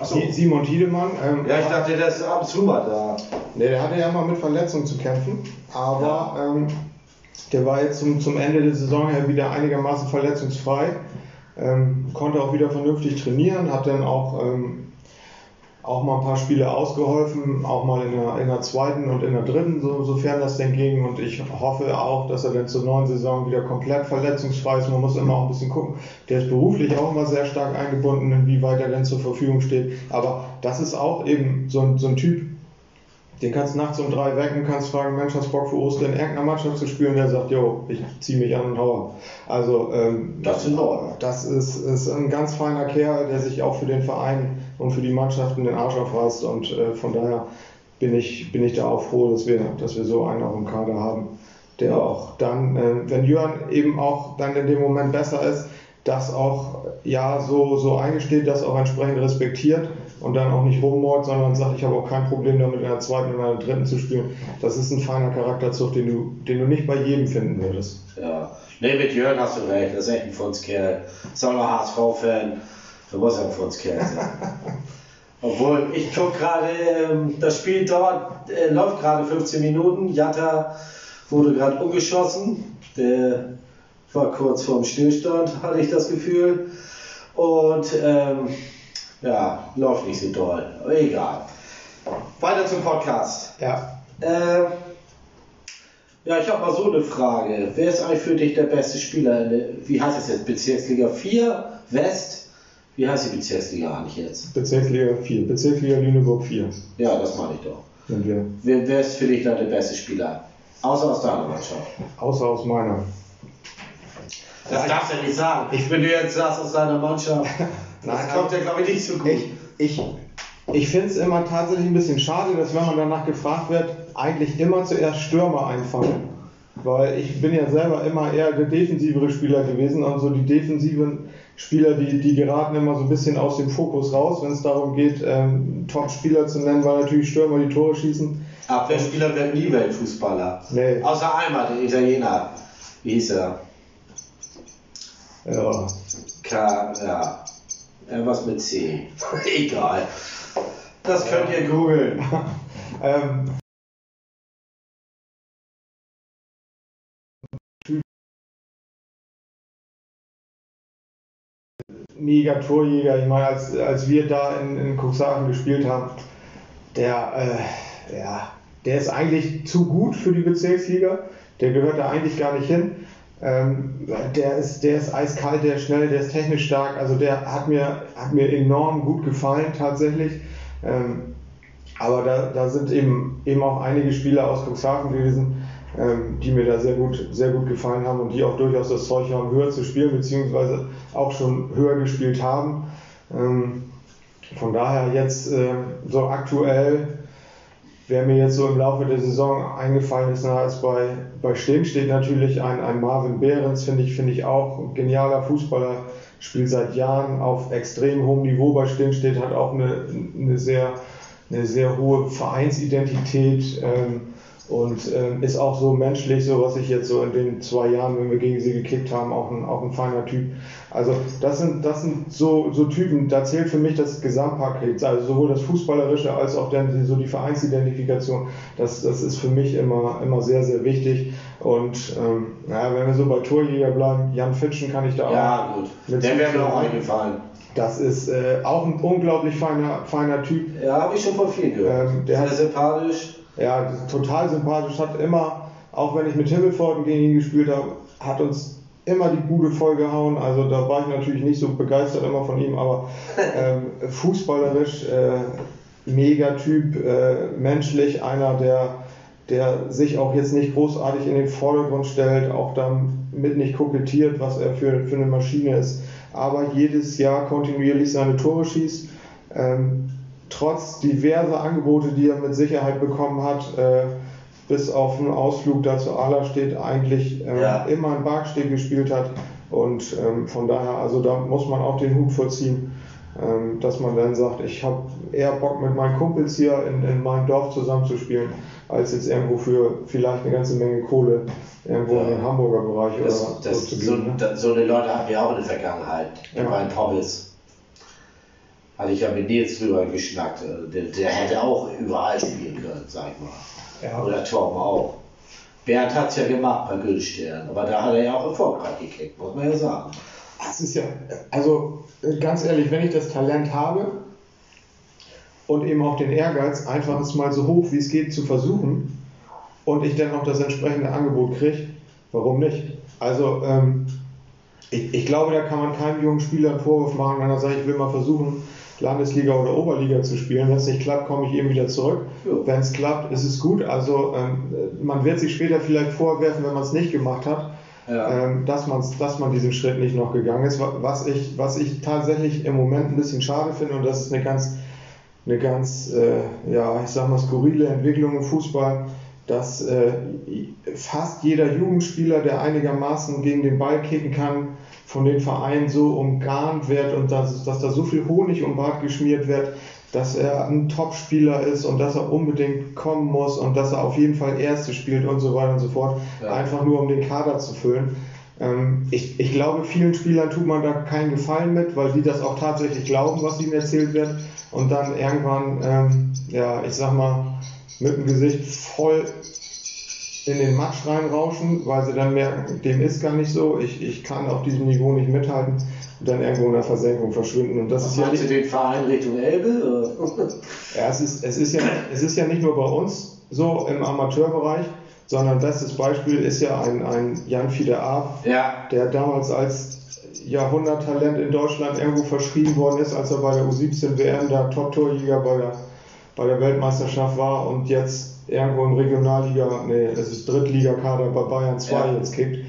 Achso. Simon Tiedemann. Ähm, Ja, ich dachte, der ist ab und zu mal da. Ne, der hatte ja mal mit Verletzungen zu kämpfen, aber ähm, der war jetzt zum, zum Ende der Saison her wieder einigermaßen verletzungsfrei, ähm, konnte auch wieder vernünftig trainieren, hat dann auch, ähm, auch mal ein paar Spiele ausgeholfen, auch mal in der, in der zweiten und in der dritten, so, sofern das denn ging. Und ich hoffe auch, dass er dann zur neuen Saison wieder komplett verletzungsfrei ist. Man muss immer auch ein bisschen gucken. Der ist beruflich auch immer sehr stark eingebunden, inwieweit er denn zur Verfügung steht. Aber das ist auch eben so so ein Typ, den kannst du nachts um drei wecken, kannst fragen, Mensch, hast Bock für Ostern in irgendeiner Mannschaft zu spielen? Der sagt, jo, ich ziehe mich an und hau. Also, ähm, Das ist das ist, ist ein ganz feiner Kerl, der sich auch für den Verein und für die Mannschaften den Arsch aufreißt. Und äh, von daher bin ich, bin ich da auch froh, dass wir, dass wir so einen auch im Kader haben, der auch dann, äh, wenn Jörn eben auch dann in dem Moment besser ist, das auch ja so, so eingesteht, das auch entsprechend respektiert und dann auch nicht rummort, sondern sagt, ich habe auch kein Problem damit, in der zweiten oder in der dritten zu spielen. Das ist ein feiner Charakterzug, den du, den du nicht bei jedem finden würdest. Ja. Nee, mit Jörn hast du recht, das ist echt ein Funskerl. Auch noch HSV-Fan, da muss er ein Funskerl sein. Obwohl, ich gucke gerade, ähm, das Spiel dauert, äh, läuft gerade 15 Minuten. Jatta wurde gerade umgeschossen. Der war kurz vorm Stillstand, hatte ich das Gefühl. Und ähm, ja, läuft nicht so doll. Aber egal. Weiter zum Podcast. Ja, Äh, ja, ich habe mal so eine Frage. Wer ist eigentlich für dich der beste Spieler? In der, wie heißt es jetzt? Bezirksliga 4, West? Wie heißt die Bezirksliga eigentlich jetzt? Bezirksliga 4, Bezirksliga Lüneburg 4 Ja, das meine ich doch. sind wir. Wer, wer ist für dich da der beste Spieler? Außer aus deiner Mannschaft. Außer aus meiner. Das darfst du nicht sagen. Ich bin jetzt sagst aus deiner Mannschaft. Das Nein, kommt ja, glaube ich, nicht so gut. Ich, ich, ich finde es immer tatsächlich ein bisschen schade, dass wenn man danach gefragt wird, eigentlich immer zuerst Stürmer einfallen. Weil ich bin ja selber immer eher der defensivere Spieler gewesen und so die defensiven Spieler, die, die geraten immer so ein bisschen aus dem Fokus raus, wenn es darum geht, ähm, Top-Spieler zu nennen, weil natürlich Stürmer die Tore schießen. Abwehrspieler werden nie Weltfußballer. Nee. Außer einmal, den Italiener. Wie hieß er? Ja. K, ja. Irgendwas mit C. Egal. Das könnt ihr googeln. Ähm, mega Torjäger. Ich meine, als, als wir da in, in Cuxhaven gespielt haben, der, äh, ja, der ist eigentlich zu gut für die Bezirksliga. Der gehört da eigentlich gar nicht hin. Ähm, der, ist, der ist eiskalt, der ist schnell, der ist technisch stark. Also der hat mir, hat mir enorm gut gefallen tatsächlich. Ähm, aber da, da sind eben, eben auch einige Spieler aus Cuxhaven gewesen, ähm, die mir da sehr gut, sehr gut gefallen haben und die auch durchaus das Zeug haben, höher zu spielen, beziehungsweise auch schon höher gespielt haben. Ähm, von daher jetzt äh, so aktuell, wer mir jetzt so im Laufe der Saison eingefallen ist, na, ist bei, bei Stehen steht natürlich ein, ein Marvin Behrens, finde ich, finde ich auch genialer Fußballer, spielt seit Jahren auf extrem hohem Niveau bei Stehen steht, hat auch eine, eine sehr eine sehr hohe Vereinsidentität ähm, und ähm, ist auch so menschlich, so was ich jetzt so in den zwei Jahren, wenn wir gegen sie gekickt haben, auch ein, auch ein feiner Typ. Also das sind, das sind so, so Typen, da zählt für mich das Gesamtpaket, also sowohl das Fußballerische als auch dann die, so die Vereinsidentifikation, das, das ist für mich immer, immer sehr, sehr wichtig. Und ähm, naja, wenn wir so bei Torjäger bleiben, Jan Fitschen kann ich da Ja, auch gut. mit Der wäre mir auch eingefallen. Das ist äh, auch ein unglaublich feiner, feiner Typ. Ja, habe ich schon von vielen gehört. Ähm, der Sehr sympathisch. Ja, total sympathisch. Hat immer, auch wenn ich mit Himmelforden gegen ihn gespielt habe, hat uns immer die Bude vollgehauen. Also da war ich natürlich nicht so begeistert immer von ihm, aber ähm, fußballerisch äh, mega Typ, äh, menschlich einer, der, der sich auch jetzt nicht großartig in den Vordergrund stellt, auch damit nicht kokettiert, was er für, für eine Maschine ist, aber jedes Jahr kontinuierlich seine Tore schießt. Ähm, trotz diverser Angebote, die er mit Sicherheit bekommen hat, äh, bis auf einen Ausflug da zu Ala steht, eigentlich ähm, Ja. immer in Barkstedt gespielt hat. Und ähm, von daher, also da muss man auch den Hut vorziehen, ähm, dass man dann sagt, ich habe eher Bock mit meinen Kumpels hier in, in meinem Dorf zusammenzuspielen, als jetzt irgendwo für vielleicht eine ganze Menge Kohle irgendwo in den Hamburger Bereich Das, oder das, so zu so, gehen. ne? so eine Leute hatten wir auch in der Vergangenheit. Ja. Ja. Bei Pommes. Hatte ich ja mit Nils drüber geschnackt. Äh, Der, der hätte auch überall spielen können, sag ich mal. Ja. Oder Torben auch. Bernd hat es ja gemacht bei Gülstern, aber da hat er ja auch erfolgreich gekriegt, muss man ja sagen. Es ist ja, also ganz ehrlich, wenn ich das Talent habe und eben auch den Ehrgeiz, einfach es mal so hoch wie es geht zu versuchen und ich dann auch das entsprechende Angebot kriege, warum nicht? Also ähm, ich, ich glaube, da kann man keinem jungen Spieler einen Vorwurf machen, wenn er sagt, ich will mal versuchen, Landesliga oder Oberliga zu spielen. Wenn es nicht klappt, komme ich eben wieder zurück. Wenn es klappt, ist es gut. Also ähm, man wird sich später vielleicht vorwerfen, wenn man es nicht gemacht hat Ja. ähm, dass, man's, dass man diesen Schritt nicht noch gegangen ist. Wa- Was ich, was ich tatsächlich im Moment ein bisschen schade finde, und das ist eine ganz, eine ganz äh, ja, ich sag mal, skurrile Entwicklung im Fußball, dass äh, fast jeder Jugendspieler, der einigermaßen gegen den Ball kicken kann, von den Vereinen so umgarnt wird und dass, dass da so viel Honig um Bart geschmiert wird, dass er ein Topspieler ist und dass er unbedingt kommen muss und dass er auf jeden Fall Erste spielt und so weiter und so fort, Ja. einfach nur um den Kader zu füllen. Ähm, ich, ich glaube, vielen Spielern tut man da keinen Gefallen mit, weil die das auch tatsächlich glauben, was ihnen erzählt wird und dann irgendwann, ähm, ja, ich sag mal, mit dem Gesicht voll in den Matsch reinrauschen, weil sie dann merken, dem ist gar nicht so, ich, ich kann auf diesem Niveau nicht mithalten und dann irgendwo in der Versenkung verschwinden. Und das ist ja nicht, den Verein Richtung Elbe? ja, es ist, es ist ja, es ist ja nicht nur bei uns so im Amateurbereich, sondern bestes Beispiel ist ja ein, ein Jan Fiede Ab, ja, der damals als Jahrhunderttalent in Deutschland irgendwo verschrieben worden ist, als er bei der U17 WM da Top-Torjäger bei der, bei der Weltmeisterschaft war und jetzt irgendwo im Regionalliga, nee, es ist Drittligakader bei Bayern 2 Ja. jetzt kickt.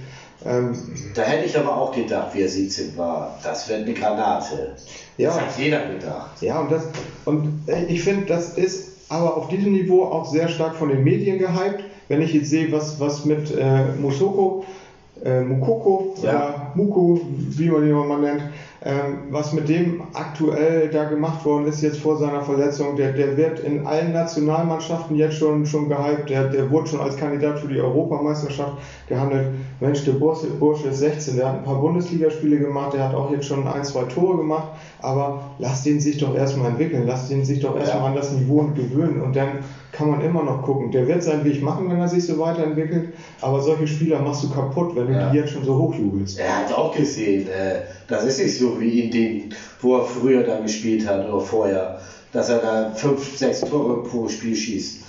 Ähm, da hätte ich aber auch gedacht, wie er 17 war, das wird eine Granate. Ja. Das hat jeder gedacht. Ja, und, das, und äh, ich finde, das ist aber auf diesem Niveau auch sehr stark von den Medien gehypt. Wenn ich jetzt sehe, was, was mit äh, Musoko, äh, Mukoko Ja. Muko, wie man ihn auch mal nennt, was mit dem aktuell da gemacht worden ist jetzt vor seiner Verletzung, der, der wird in allen Nationalmannschaften jetzt schon, schon gehypt, der, der wurde schon als Kandidat für die Europameisterschaft gehandelt. Mensch, der Bursche, Bursche ist 16, der hat ein paar Bundesligaspiele gemacht, der hat auch jetzt schon ein, zwei Tore gemacht, aber lass den sich doch erstmal entwickeln, lass den sich doch erstmal Ja. an das Niveau gewöhnen und dann kann man immer noch gucken. Der wird seinen Weg machen, wenn er sich so weiterentwickelt, aber solche Spieler machst du kaputt, wenn du Ja. die jetzt schon so hochjubelst. Er hat auch gesehen, äh, das ist nicht so wie in dem, wo er früher da gespielt hat oder vorher, dass er da fünf, sechs Tore pro Spiel schießt.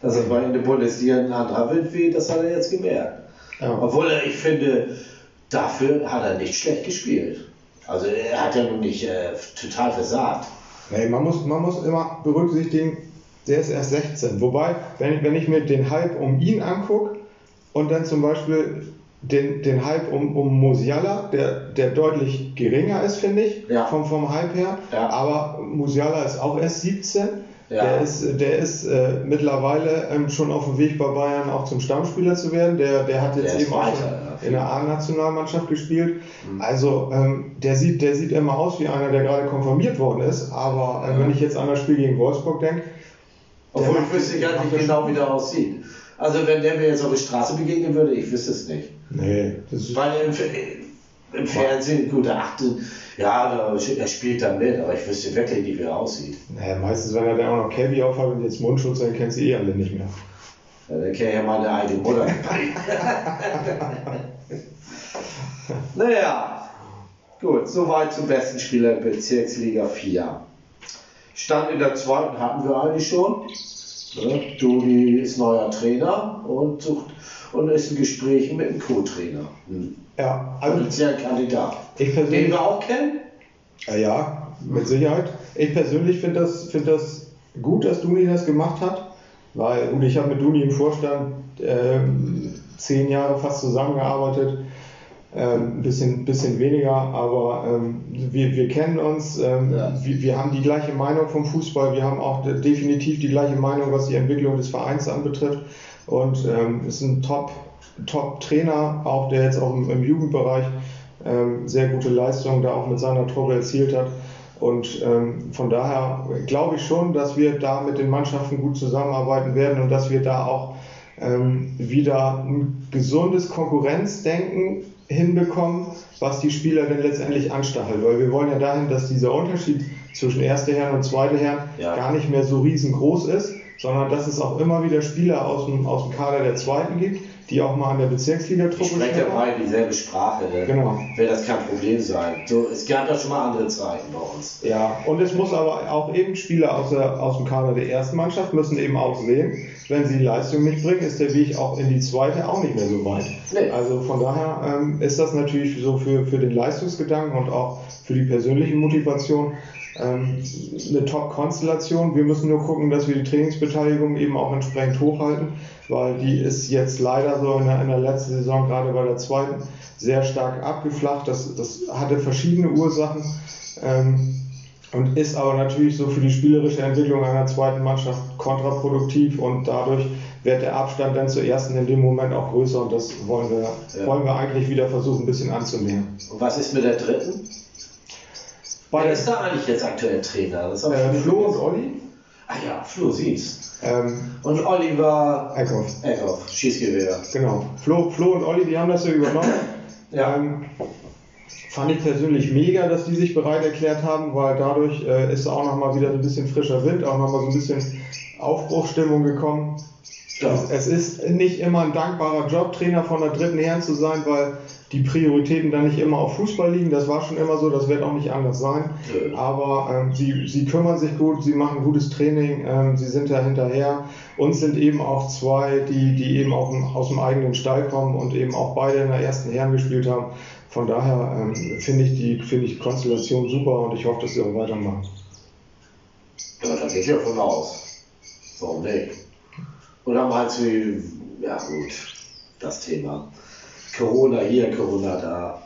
Dass es mal in der Bundesliga ein anderer Wind weht, das hat er jetzt gemerkt. Ja. Obwohl er, ich finde, dafür hat er nicht schlecht gespielt. Also er hat ja nun nicht äh, total versagt. Nee, man muss, man muss immer berücksichtigen, der ist erst 16. Wobei, wenn wenn ich mir den Hype um ihn angucke und dann zum Beispiel den, den Hype um, um Musiala, der, der deutlich geringer ist, finde ich, Ja. vom, vom Hype her. Ja. Aber Musiala ist auch erst 17. Ja. Der ist, der ist äh, mittlerweile ähm, schon auf dem Weg bei Bayern auch zum Stammspieler zu werden. Der, der hat jetzt Der eben auch weiter, in der A-Nationalmannschaft gespielt. Also ähm, der, sieht, der sieht immer aus wie einer, der gerade konfirmiert worden ist. Aber äh, wenn ich jetzt an das Spiel gegen Wolfsburg denke, Obwohl ich wüsste gar nicht genau, wie der aussieht. Also wenn der mir jetzt auf der Straße begegnen würde, ich wüsste es nicht. Nee, das ist, Weil im, im Fernsehen, gut, er achte, ja, er spielt da mit, aber ich wüsste wirklich nicht, wie er aussieht. naja, meistens, wenn er dann auch noch Cavi aufhat und jetzt Mundschutz, dann kennt sie eh alle nicht mehr. Ja, dann kennt ja meine eigene Mutter. naja, gut, soweit zum besten Spieler in Bezirksliga 4. Stand in der zweiten hatten wir eigentlich schon. Ne? Doni ist neuer Trainer und sucht und ist in Gesprächen mit dem Co-Trainer. Hm. Ja, also Potenzieller Kandidat. ich Den persönlich, wir auch kennen? ja, ja, mit Sicherheit. Ich persönlich finde das, find das gut, dass Duni das gemacht hat, weil gut, ich habe mit Duni im Vorstand ähm, zehn Jahre fast zusammengearbeitet. Ähm, ein bisschen, bisschen weniger, aber ähm, wir, wir kennen uns, ähm, Ja. wir, wir haben die gleiche Meinung vom Fußball, wir haben auch de- definitiv die gleiche Meinung, was die Entwicklung des Vereins anbetrifft und ähm, ist ein Top, Top-Trainer, auch der jetzt auch im, im Jugendbereich ähm, sehr gute Leistungen da auch mit seiner Truppe erzielt hat. Und ähm, von daher glaube ich schon, dass wir da mit den Mannschaften gut zusammenarbeiten werden und dass wir da auch ähm, wieder ein gesundes Konkurrenzdenken hinbekommen, was die Spieler denn letztendlich anstachelt. Weil wir wollen ja dahin, dass dieser Unterschied zwischen erste Herren und zweite Herren Ja. gar nicht mehr so riesengroß ist, sondern dass es auch immer wieder Spieler aus dem, aus dem Kader der zweiten gibt, die auch mal an der Bezirksligatruppe spreche ja schnuppern. beide dieselbe Sprache. Ne? Genau. Wird das kein Problem sein. So, es gab ja schon mal andere Zeiten bei uns. Ja, und es muss aber auch eben Spieler aus, der, aus dem Kader der ersten Mannschaft müssen eben auch sehen, wenn sie Leistung nicht bringen, ist der Weg auch in die zweite auch nicht mehr so weit. Nee. Also von daher ähm, ist das natürlich so für, für den Leistungsgedanken und auch für die persönliche Motivation ähm, eine Top-Konstellation. Wir müssen nur gucken, dass wir die Trainingsbeteiligung eben auch entsprechend hochhalten, weil die ist jetzt leider so in der, in der letzten Saison, gerade bei der zweiten, sehr stark abgeflacht. Das, das hatte verschiedene Ursachen. Ähm, und ist aber natürlich so für die spielerische Entwicklung einer zweiten Mannschaft kontraproduktiv und dadurch wird der Abstand dann zur ersten in dem Moment auch größer und das wollen wir, Ja. wollen wir eigentlich wieder versuchen, ein bisschen anzunähern. Und was ist mit der dritten? Wer ist da eigentlich jetzt aktuell Trainer? Das äh, Flo und. Olli, Ah ja, Flo Sies. ähm, Und Oliver Eckhoff, Eckhoff, Schießgewehr. genau. Flo, Flo und Olli, die haben das ja übernommen. Ja. Ähm, fand ich persönlich mega, dass die sich bereit erklärt haben, weil dadurch äh, ist auch nochmal wieder so ein bisschen frischer Wind, auch nochmal so ein bisschen Aufbruchsstimmung gekommen. Ja. Es, es ist nicht immer ein dankbarer Job, Trainer von der dritten Herren zu sein, weil die Prioritäten dann nicht immer auf Fußball liegen. Das war schon immer so, das wird auch nicht anders sein. Aber ähm, sie, sie kümmern sich gut, sie machen gutes Training, ähm, sie sind da hinterher. Uns sind eben auch zwei, die, die eben auch aus dem eigenen Stall kommen und eben auch beide in der ersten Herren gespielt haben. Von daher ähm, finde ich die finde ich Konstellation super und ich hoffe, dass sie auch weitermachen. Ja, da geht ja von aus. Warum nicht? Oder meinst du, ja gut, das Thema. Corona hier, Corona da.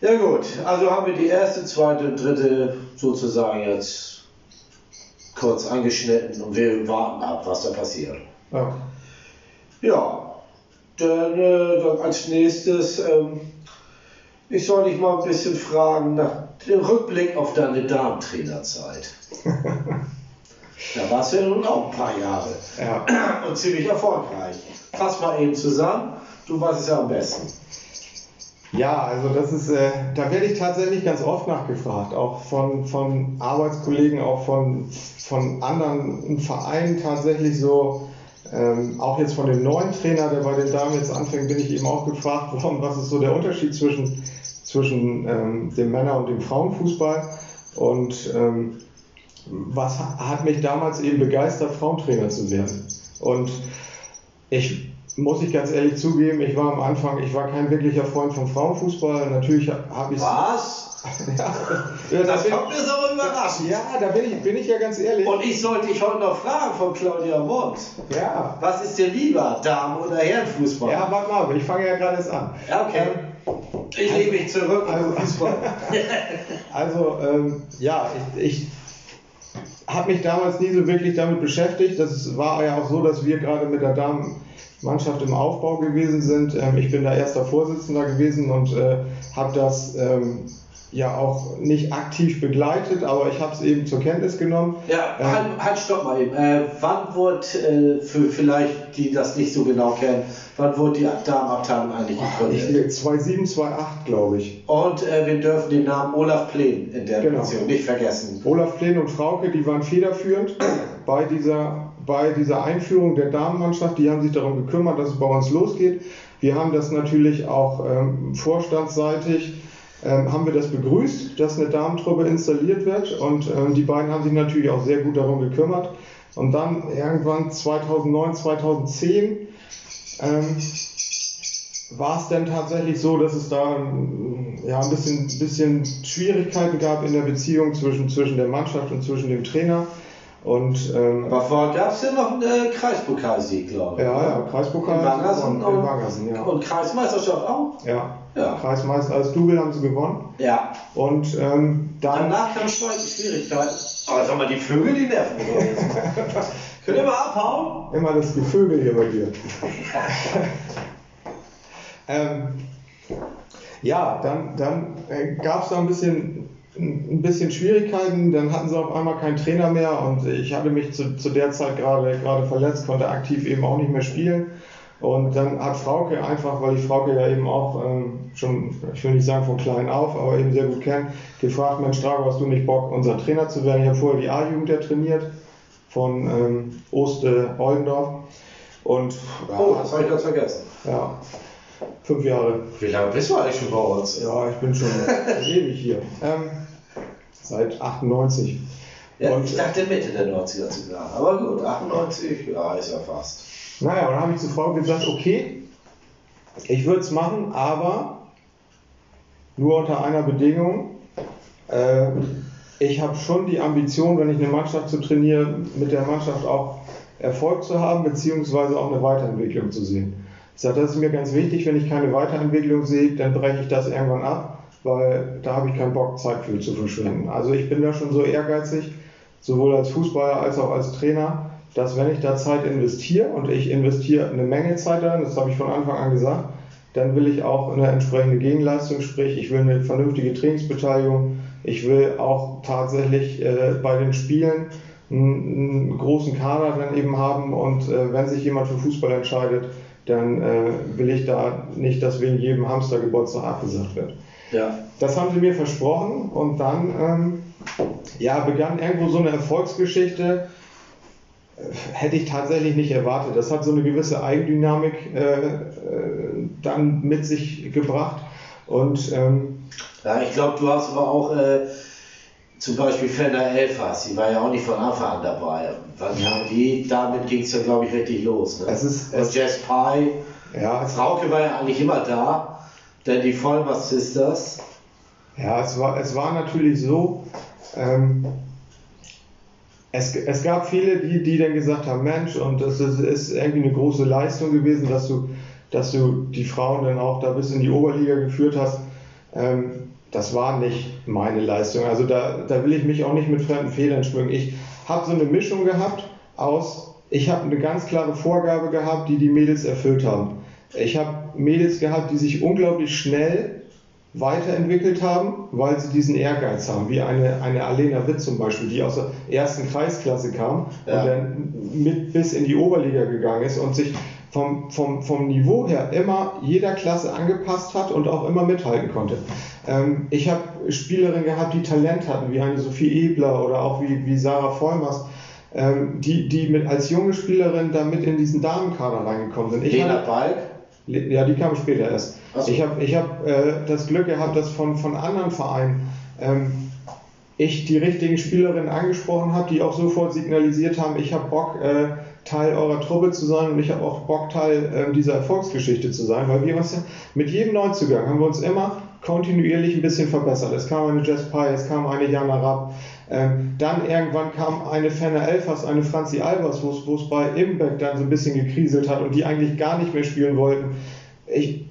Ja gut, also haben wir die erste, zweite und dritte sozusagen jetzt kurz angeschnitten und wir warten ab, was da passiert. Ja. Ja, dann, äh, dann als nächstes, ähm, ich soll dich mal ein bisschen fragen nach Den Rückblick auf deine Damentrainerzeit. da warst du ja nun auch ein paar Jahre Ja. und ziemlich erfolgreich. Fass mal eben zusammen, du weißt es ja am besten. Ja, also das ist, äh, da werde ich tatsächlich ganz oft nachgefragt, auch von, von Arbeitskollegen, auch von, von anderen Vereinen tatsächlich so, ähm, auch jetzt von dem neuen Trainer, der bei den Damen jetzt anfängt, bin ich eben auch gefragt worden, was ist so der Unterschied zwischen, zwischen ähm, dem Männer- und dem Frauenfußball und ähm, was ha- hat mich damals eben begeistert, Frauentrainer zu werden. Und ich muss ich ganz ehrlich zugeben, ich war am Anfang, ich war kein wirklicher Freund vom Frauenfußball. Natürlich habe ich Was? ja, ja, Das bin, kommt mir so überraschend. ja, da bin ich, bin ich ja ganz ehrlich. Und ich sollte dich heute noch fragen von Claudia Mond. ja. Was ist dir lieber, Damen- oder Herrenfußball? Ja, warte mal, ich fange ja gerade erst an. Ja, okay. Ich lehne mich zurück Also- Fußball. Also, ähm, ja, ich, ich habe mich damals nie so wirklich damit beschäftigt. Das war ja auch so, dass wir gerade mit der Damenmannschaft im Aufbau gewesen sind. Ähm, ich bin da erster Vorsitzender gewesen und äh, habe das ähm, ja auch nicht aktiv begleitet, aber ich habe es eben zur Kenntnis genommen. Ja, Ähm, halt, halt, stopp mal eben. Äh, wann wurde, äh, für vielleicht die das nicht so genau kennen, wann wurde die Damenabteilung eigentlich Ich, gegründet? 2007, 2008, glaube ich. Und äh, wir dürfen den Namen Olaf Plen in der Genau. Funktion nicht vergessen. Olaf Plen und Frauke, die waren federführend bei dieser, bei dieser Einführung der Damenmannschaft. Die haben sich darum gekümmert, dass es bei uns losgeht. Wir haben das natürlich auch ähm, vorstandsseitig, ähm, haben wir das begrüßt, dass eine Damentruppe installiert wird. Und ähm, die beiden haben sich natürlich auch sehr gut darum gekümmert. Und dann irgendwann 2009, 2010 ähm, war es denn tatsächlich so, dass es da ähm, ja, ein bisschen, bisschen Schwierigkeiten gab in der Beziehung zwischen, zwischen der Mannschaft und zwischen dem Trainer. Und ähm, Aber vorher gab es ja noch einen äh, Kreispokalsieg, glaube ich. ja, ja, Kreispokal In Wangersen, in und, Wangersen, ja. und Kreismeisterschaft auch? ja. Ja. Kreismeister als Double haben sie gewonnen. Ja. Und ähm, dann, Danach kamen Schwierigkeiten. Aber sag mal, die Vögel, die nerven. Könnt ihr mal abhauen? immer das Gevögel hier bei dir. ähm, ja, dann, dann äh, gab es da ein bisschen ein bisschen Schwierigkeiten, dann hatten sie auf einmal keinen Trainer mehr und ich hatte mich zu, zu der Zeit gerade, gerade verletzt, konnte aktiv eben auch nicht mehr spielen. Und dann hat Frauke einfach, weil ich Frauke ja eben auch ähm, schon, ich will nicht sagen von klein auf, aber eben sehr gut kenne, gefragt, Mensch Drago, hast du nicht Bock, unser Trainer zu werden? Ich habe vorher die A-Jugend ja trainiert von ähm, Oste Oldendorf. Und, ja, oh, das habe ich ganz vergessen. Ja, fünf Jahre. Wie lange bist du eigentlich schon bei uns? Ja, ich bin schon ewig hier. Ähm, seit 98. Ja, und, ich dachte Mitte der 90er sogar. Aber gut, 98, ja, ist ja fast. Naja, und dann habe ich zur Frau gesagt, okay, ich würde es machen, aber nur unter einer Bedingung. Äh, ich habe schon die Ambition, wenn ich eine Mannschaft zu trainieren, mit der Mannschaft auch Erfolg zu haben, beziehungsweise auch eine Weiterentwicklung zu sehen. Ich sage, das ist mir ganz wichtig, wenn ich keine Weiterentwicklung sehe, dann breche ich das irgendwann ab, weil da habe ich keinen Bock, Zeit für zu verschwenden. Also ich bin da schon so ehrgeizig, sowohl als Fußballer als auch als Trainer, dass wenn ich da Zeit investiere und ich investiere eine Menge Zeit darin, das habe ich von Anfang an gesagt, dann will ich auch eine entsprechende Gegenleistung, sprich ich will eine vernünftige Trainingsbeteiligung, ich will auch tatsächlich äh, bei den Spielen einen, einen, großen Kader dann eben haben und äh, wenn sich jemand für Fußball entscheidet, dann äh, will ich da nicht, dass wegen jedem Hamstergeburtstag abgesagt wird. Ja. Das haben sie mir versprochen und dann ähm, ja, begann irgendwo so eine Erfolgsgeschichte, hätte ich tatsächlich nicht erwartet. Das hat so eine gewisse Eigendynamik äh, äh dann mit sich gebracht. Und, ähm, ja, ich glaube, du hast aber auch äh, zum Beispiel Fender Elfas, die war ja auch nicht von Anfang an dabei. Wann ja. die, damit ging es ja, glaube ich, richtig los. Ne? Es ist, Und Jazz Pie, ja, Frauke war ja eigentlich immer da, denn die Vollmast Sisters. Ja, es war, es war natürlich so, ähm, es, es gab viele, die, die dann gesagt haben, Mensch, und das ist, ist irgendwie eine große Leistung gewesen, dass du, dass du die Frauen dann auch da bis in die Oberliga geführt hast. Ähm, das war nicht meine Leistung. Also da, da will ich mich auch nicht mit fremden Fehlern schmücken. Ich habe so eine Mischung gehabt aus, ich habe eine ganz klare Vorgabe gehabt, die die Mädels erfüllt haben. Ich habe Mädels gehabt, die sich unglaublich schnell weiterentwickelt haben, weil sie diesen Ehrgeiz haben, wie eine, eine Alena Witt zum Beispiel, die aus der ersten Kreisklasse kam ja. und dann mit bis in die Oberliga gegangen ist und sich vom, vom, vom Niveau her immer jeder Klasse angepasst hat und auch immer mithalten konnte. Ähm, ich habe Spielerinnen gehabt, die Talent hatten, wie eine Sophie Ebler oder auch wie, wie Sarah Vollmers, ähm, die, die mit, als junge Spielerin da mit in diesen Damenkader reingekommen sind. Ich Lena Balk? Ja, die kam später erst. So. Ich habe ich hab, äh, das Glück gehabt, dass von, von anderen Vereinen ähm, ich die richtigen Spielerinnen angesprochen habe, die auch sofort signalisiert haben, ich habe Bock, äh, Teil eurer Truppe zu sein und ich habe auch Bock, Teil äh, dieser Erfolgsgeschichte zu sein, weil wir uns ja mit jedem Neuzugang haben wir uns immer kontinuierlich ein bisschen verbessert. Es kam eine Jess Pye, es kam eine Jana Rapp, ähm, dann irgendwann kam eine Fenner Elfers, eine Franzi Albers, wo es bei Imbeck dann so ein bisschen gekriselt hat und die eigentlich gar nicht mehr spielen wollten. Ich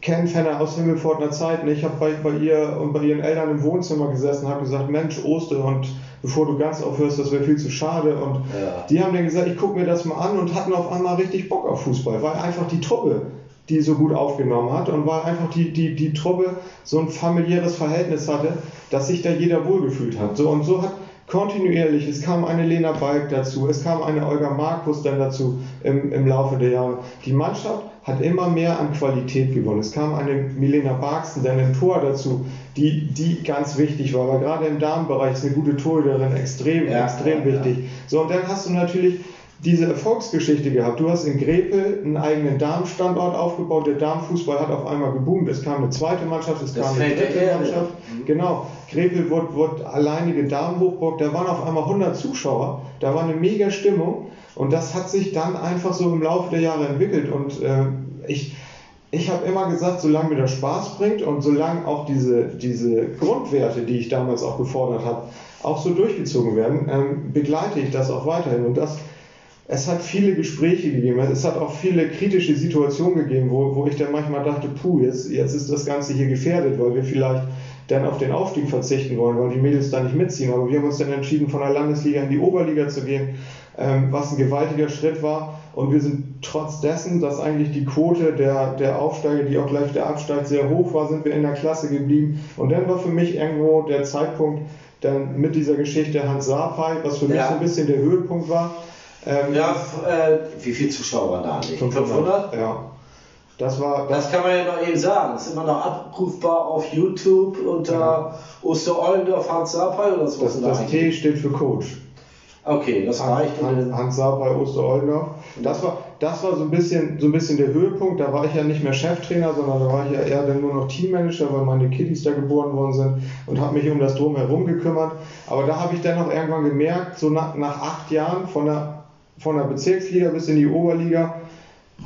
kenne Fenner aus Himmelfortner Zeiten. Ich habe bei, bei ihr und bei ihren Eltern im Wohnzimmer gesessen und habe gesagt, Mensch, Oster, und bevor du ganz aufhörst, das wäre viel zu schade. Und ja. die haben dann gesagt, ich gucke mir das mal an und hatten auf einmal richtig Bock auf Fußball, weil einfach die Truppe die so gut aufgenommen hat und weil einfach die, die, die Truppe so ein familiäres Verhältnis hatte, dass sich da jeder wohlgefühlt hat. So und so hat kontinuierlich, es kam eine Lena Balk dazu, es kam eine Olga Markus dann dazu im, im Laufe der Jahre. Die Mannschaft hat immer mehr an Qualität gewonnen. Es kam eine Milena Barksen dann im Tor dazu, die, die ganz wichtig war, weil gerade im Damenbereich ist eine gute Torhüterin extrem, ja, extrem ja, wichtig. Ja. So, und dann hast du natürlich diese Erfolgsgeschichte gehabt. Du hast in Grepel einen eigenen Darmstandort aufgebaut. Der Darmfußball hat auf einmal geboomt. Es kam eine zweite Mannschaft, es kam eine dritte Mannschaft. Mhm. Genau. Grepel wurde, wurde alleinige Darmhochburg. Da waren auf einmal 100 Zuschauer. Da war eine mega Stimmung. Und das hat sich dann einfach so im Laufe der Jahre entwickelt. Und äh, ich, ich habe immer gesagt, solange mir das Spaß bringt und solange auch diese, diese Grundwerte, die ich damals auch gefordert habe, auch so durchgezogen werden, ähm, begleite ich das auch weiterhin. Und das es hat viele Gespräche gegeben, es hat auch viele kritische Situationen gegeben, wo, wo ich dann manchmal dachte, puh, jetzt, jetzt ist das Ganze hier gefährdet, weil wir vielleicht dann auf den Aufstieg verzichten wollen, weil die Mädels da nicht mitziehen. Aber wir haben uns dann entschieden, von der Landesliga in die Oberliga zu gehen, ähm, was ein gewaltiger Schritt war. Und wir sind trotz dessen, dass eigentlich die Quote der, der Aufsteiger, die auch gleich der Absteig sehr hoch war, sind wir in der Klasse geblieben. Und dann war für mich irgendwo der Zeitpunkt, dann mit dieser Geschichte Hans Sapai, was für mich Ja. so ein bisschen der Höhepunkt war. Ähm, Ja, äh, wie viele Zuschauer waren da nicht? 500? Ja. Das war, das, Das kann man ja noch eben sagen. Das ist immer noch abrufbar auf YouTube unter Osterollendorf Hans Sapai oder so. das, das T steht für Coach. Okay, das reicht. Hans, Hans Sapai Osteroldendorf. Das war, das war so ein bisschen, so ein bisschen der Höhepunkt. Da war ich ja nicht mehr Cheftrainer, sondern da war ich ja eher dann nur noch Teammanager, weil meine Kiddies da geboren worden sind und habe mich um das Drumherum gekümmert. Aber da habe ich dann auch irgendwann gemerkt, so nach, nach acht Jahren von der, von der Bezirksliga bis in die Oberliga,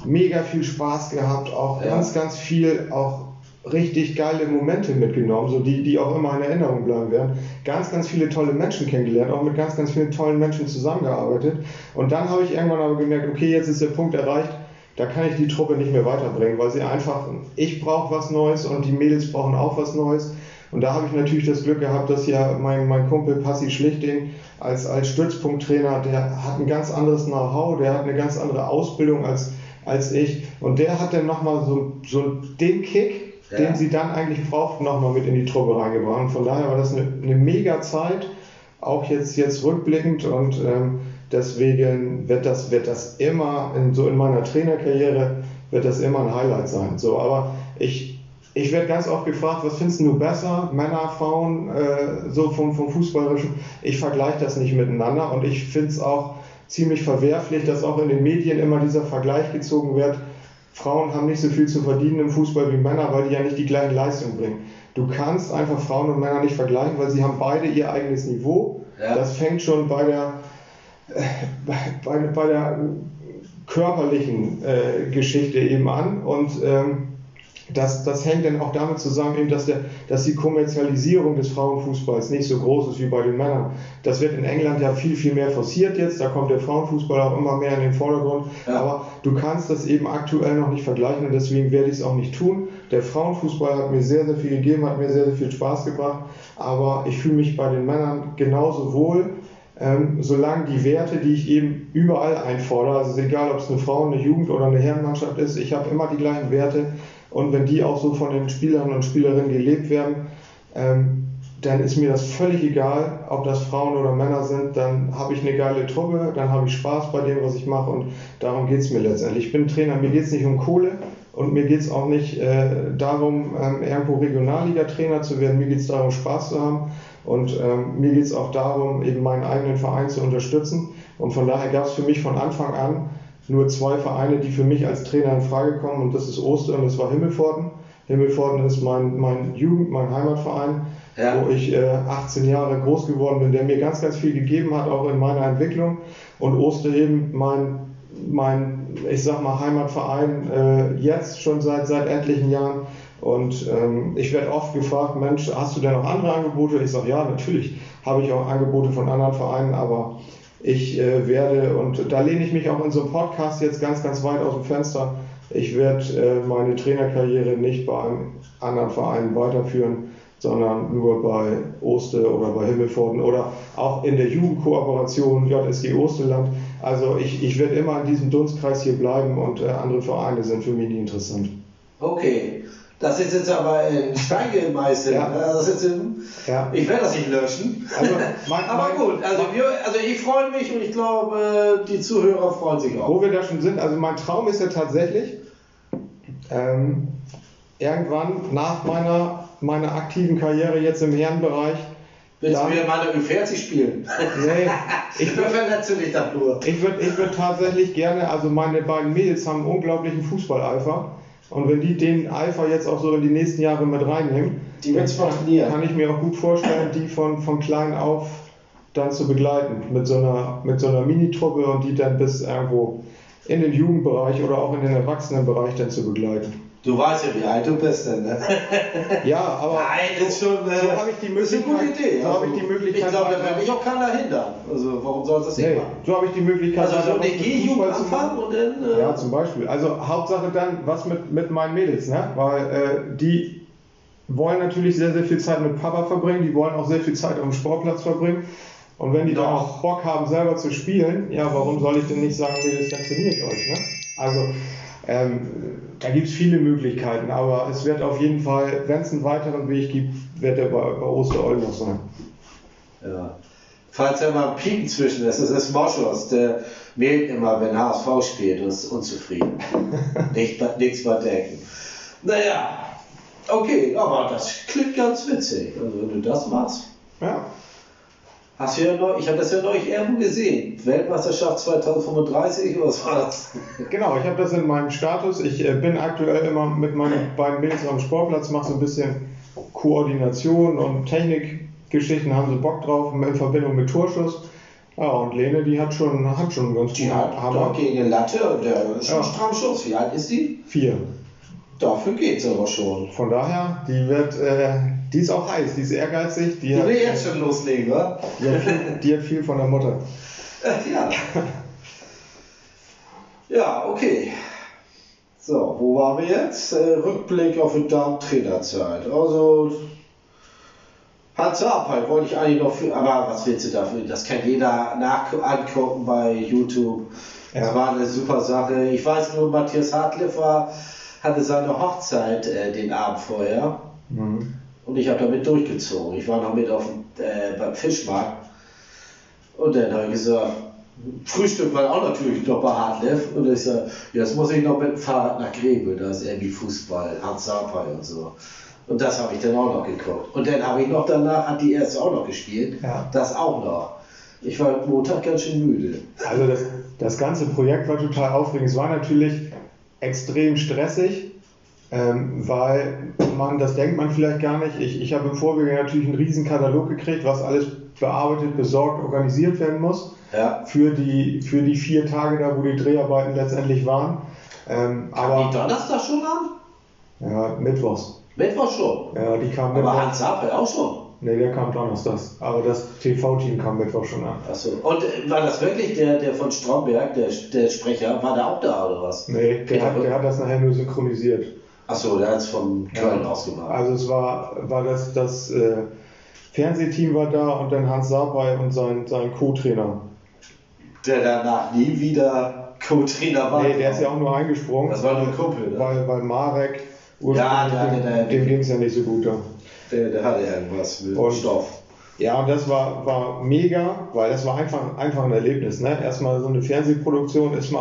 mega viel Spaß gehabt, auch Ja. ganz, ganz viel, auch richtig geile Momente mitgenommen, so die, die auch immer in Erinnerung bleiben werden. Ganz, ganz viele tolle Menschen kennengelernt, auch mit ganz, ganz vielen tollen Menschen zusammengearbeitet. Und dann habe ich irgendwann aber gemerkt, okay, jetzt ist der Punkt erreicht, da kann ich die Truppe nicht mehr weiterbringen, weil sie einfach, ich brauche was Neues und die Mädels brauchen auch was Neues. Und da habe ich natürlich das Glück gehabt, dass ja mein, mein Kumpel Passi Schlichting als, als Stützpunkttrainer, der hat ein ganz anderes Know-how, der hat eine ganz andere Ausbildung als, als ich. Und der hat dann nochmal so, so den Kick, Ja. den sie dann eigentlich brauchten, nochmal mit in die Truppe reingebracht. Und von daher war das eine, eine mega Zeit, auch jetzt, jetzt rückblickend. Und ähm, deswegen wird das, wird das immer, in, so in meiner Trainerkarriere, wird das immer ein Highlight sein. So, aber ich, ich werde ganz oft gefragt, was findest du besser, Männer, Frauen, äh, so vom, vom Fußballerischen. Ich vergleiche das nicht miteinander und ich finde es auch ziemlich verwerflich, dass auch in den Medien immer dieser Vergleich gezogen wird. Frauen haben nicht so viel zu verdienen im Fußball wie Männer, weil die ja nicht die gleichen Leistungen bringen. Du kannst einfach Frauen und Männer nicht vergleichen, weil sie haben beide ihr eigenes Niveau. Ja. Das fängt schon bei der, äh, bei, bei der körperlichen äh, Geschichte eben an und ähm, das, das hängt dann auch damit zusammen, eben, dass, der, dass die Kommerzialisierung des Frauenfußballs nicht so groß ist wie bei den Männern. Das wird in England ja viel, viel mehr forciert jetzt. Da kommt der Frauenfußball auch immer mehr in den Vordergrund. Ja. Aber du kannst das eben aktuell noch nicht vergleichen und deswegen werde ich es auch nicht tun. Der Frauenfußball hat mir sehr, sehr viel gegeben, hat mir sehr, sehr viel Spaß gebracht. Aber ich fühle mich bei den Männern genauso wohl. Ähm, solange die Werte, die ich eben überall einfordere, also egal, ob es eine Frauen-, eine Jugend- oder eine Herrenmannschaft ist, ich habe immer die gleichen Werte und wenn die auch so von den Spielern und Spielerinnen gelebt werden, ähm, dann ist mir das völlig egal, ob das Frauen oder Männer sind, dann habe ich eine geile Truppe, dann habe ich Spaß bei dem, was ich mache und darum geht es mir letztendlich. Ich bin Trainer, mir geht es nicht um Kohle und mir geht es auch nicht äh, darum, ähm, irgendwo Regionalliga-Trainer zu werden, mir geht es darum, Spaß zu haben und ähm, mir geht es auch darum, eben meinen eigenen Verein zu unterstützen und von daher gab es für mich von Anfang an nur zwei Vereine, die für mich als Trainer in Frage kommen und das ist Oster und das war Himmelpforten. Himmelpforten ist mein, mein Jugend-, mein Heimatverein, Ja. wo ich äh, 18 Jahre groß geworden bin, der mir ganz, ganz viel gegeben hat, auch in meiner Entwicklung. Und Osterheben, mein, mein ich sag mal, Heimatverein, äh, jetzt schon seit, seit etlichen Jahren. Und ähm, ich werde oft gefragt, Mensch, hast du denn noch andere Angebote? Ich sage, ja, natürlich habe ich auch Angebote von anderen Vereinen, aber ich äh, werde, und da lehne ich mich auch in so einem Podcast jetzt ganz, ganz weit aus dem Fenster, ich werde äh, meine Trainerkarriere nicht bei einem anderen Verein weiterführen, sondern nur bei Oste oder bei Himmelpforten oder auch in der Jugendkooperation JSG Osterland. Also ich, ich werde immer in diesem Dunstkreis hier bleiben und äh, andere Vereine sind für mich nicht interessant. Okay. Das ist jetzt aber in Stein gemeißelt. Ja. ne? Das ist im, Ja. Ich werde das nicht löschen. Also, mein- aber gut, also, wir, also ich freue mich und ich glaube, die Zuhörer freuen sich auch. Wo wir da schon sind, also mein Traum ist ja tatsächlich, ähm, irgendwann nach meiner, meiner aktiven Karriere jetzt im Herrenbereich, Willst Ja. du wieder mal eine Ü40 spielen? nee, ich würde verletze dich das nur. ich würd, ich würd tatsächlich gerne, also meine beiden Mädels haben einen unglaublichen Fußballeifer und wenn die den Eifer jetzt auch so in die nächsten Jahre mit reinnehmen, Die wird's faszinieren. kann ich mir auch gut vorstellen, die von, von klein auf dann zu begleiten mit so einer, mit so einer Minitruppe und die dann bis irgendwo in den Jugendbereich oder auch in den Erwachsenenbereich dann zu begleiten. Du weißt ja, wie alt du bist, denn, ne? Ja, aber Nein, das ist schon. Äh, so habe ich die ist eine gute Möglichkeit- Idee. so habe ich die Möglichkeit- Ich glaube, da wird mich auch keiner hindern. Also, warum soll es das nicht nee, machen? so habe ich die Möglichkeit, Also, so weiter eine G-Jugend anfangen und dann. Äh, Ja, zum Beispiel. Also Hauptsache dann was mit, mit meinen Mädels, ne? Weil äh, die wollen natürlich sehr, sehr viel Zeit mit Papa verbringen, die wollen auch sehr viel Zeit dem Sportplatz verbringen. Und wenn die dann auch Bock haben, selber zu spielen, ja, warum soll ich denn nicht sagen, nee, das dann trainiert euch, ne? Also, ähm, da gibt es viele Möglichkeiten, aber es wird auf jeden Fall, wenn es einen weiteren Weg gibt, wird er bei, bei Osterol noch sein. Ja. Falls er mal ein Pieken zwischen ist, das ist Moschus, der wählt immer, wenn HSV spielt und ist unzufrieden. Nicht, nichts bei Decken. Naja, okay, aber das klingt ganz witzig. Also wenn du das machst. Ja. Hast du ja neu, ich habe das ja neulich irgendwo gesehen. Weltmeisterschaft 2035 oder was war das? Genau, ich habe das in meinem Status. Ich äh, bin aktuell immer mit meinen beiden Mädels am Sportplatz, mache so ein bisschen Koordination und Technikgeschichten, haben sie Bock drauf in Verbindung mit Torschuss. Ja, und Lene, die hat schon, hat schon ganz Die hat doch gegen eine Latte und der ist schon Ja. stramm Schuss. Wie alt ist die? Vier. Dafür geht's aber schon. Von daher, die wird, äh, die ist auch heiß, die ist ehrgeizig, die, Die hat, will jetzt schon loslegen, wa? die, hat viel, die hat viel von der Mutter. Ja. Ja, okay. So, wo waren wir jetzt? Äh, Rückblick auf die Darmtrainerzeit. Also, Hans Sapai wollte ich eigentlich noch für, aber was willst du dafür? Das kann jeder nach angucken bei YouTube. Das Ja. war eine super Sache. Ich weiß nur, Matthias Hartliff war, hatte seine Hochzeit äh, den Abend vorher. Mhm. Und ich habe damit durchgezogen. Ich war noch mit auf dem, äh, beim Fischmarkt. Und dann habe ich gesagt, Frühstück war auch natürlich noch bei Hartleff. Und ich sage, jetzt muss ich noch mit dem Fahrrad nach Grebel. Da ist irgendwie Fußball, Hans Sapai und so. Und das habe ich dann auch noch geguckt. Und dann habe ich noch danach, hat die erste auch noch gespielt. Ja. Das auch noch. Ich war Montag ganz schön müde. Also das, das ganze Projekt war total aufregend. Es war natürlich extrem stressig, ähm, weil man, das denkt man vielleicht gar nicht. Ich, ich habe im Vorwege natürlich einen riesen Katalog gekriegt, was alles bearbeitet, besorgt, organisiert werden muss Ja. für die, für die vier Tage da, wo die Dreharbeiten letztendlich waren. Ähm, Kam die aber Donnerstag schon an? ja, Mittwochs. Mittwoch schon. Ja, die kam Aber Mittwoch. Hans Sapai auch schon. Nee, der kam donnerstags. Aber das TV-Team kam Mittwoch schon an. Achso. Und äh, war das wirklich der, der von Stromberg, der, der Sprecher, war der auch da oder was? Nee, der hat, der hat das nachher nur synchronisiert. Achso, der hat es von Köln aus gemacht. Also es war, war das, das äh, Fernsehteam war da und dann Hans Sapai und sein, sein Co-Trainer. Der danach nie wieder Co-Trainer war. Nee, der ist ja auch nur eingesprungen. Das war nur ein Kumpel, ne? Weil, weil Marek, Ja, der hatte dem ging es ja nicht so gut da. Der, der hatte irgendwas mit Und- Stoff. Ja, und das war, war mega, weil das war einfach, einfach ein Erlebnis. Ne? Erstmal so eine Fernsehproduktion ist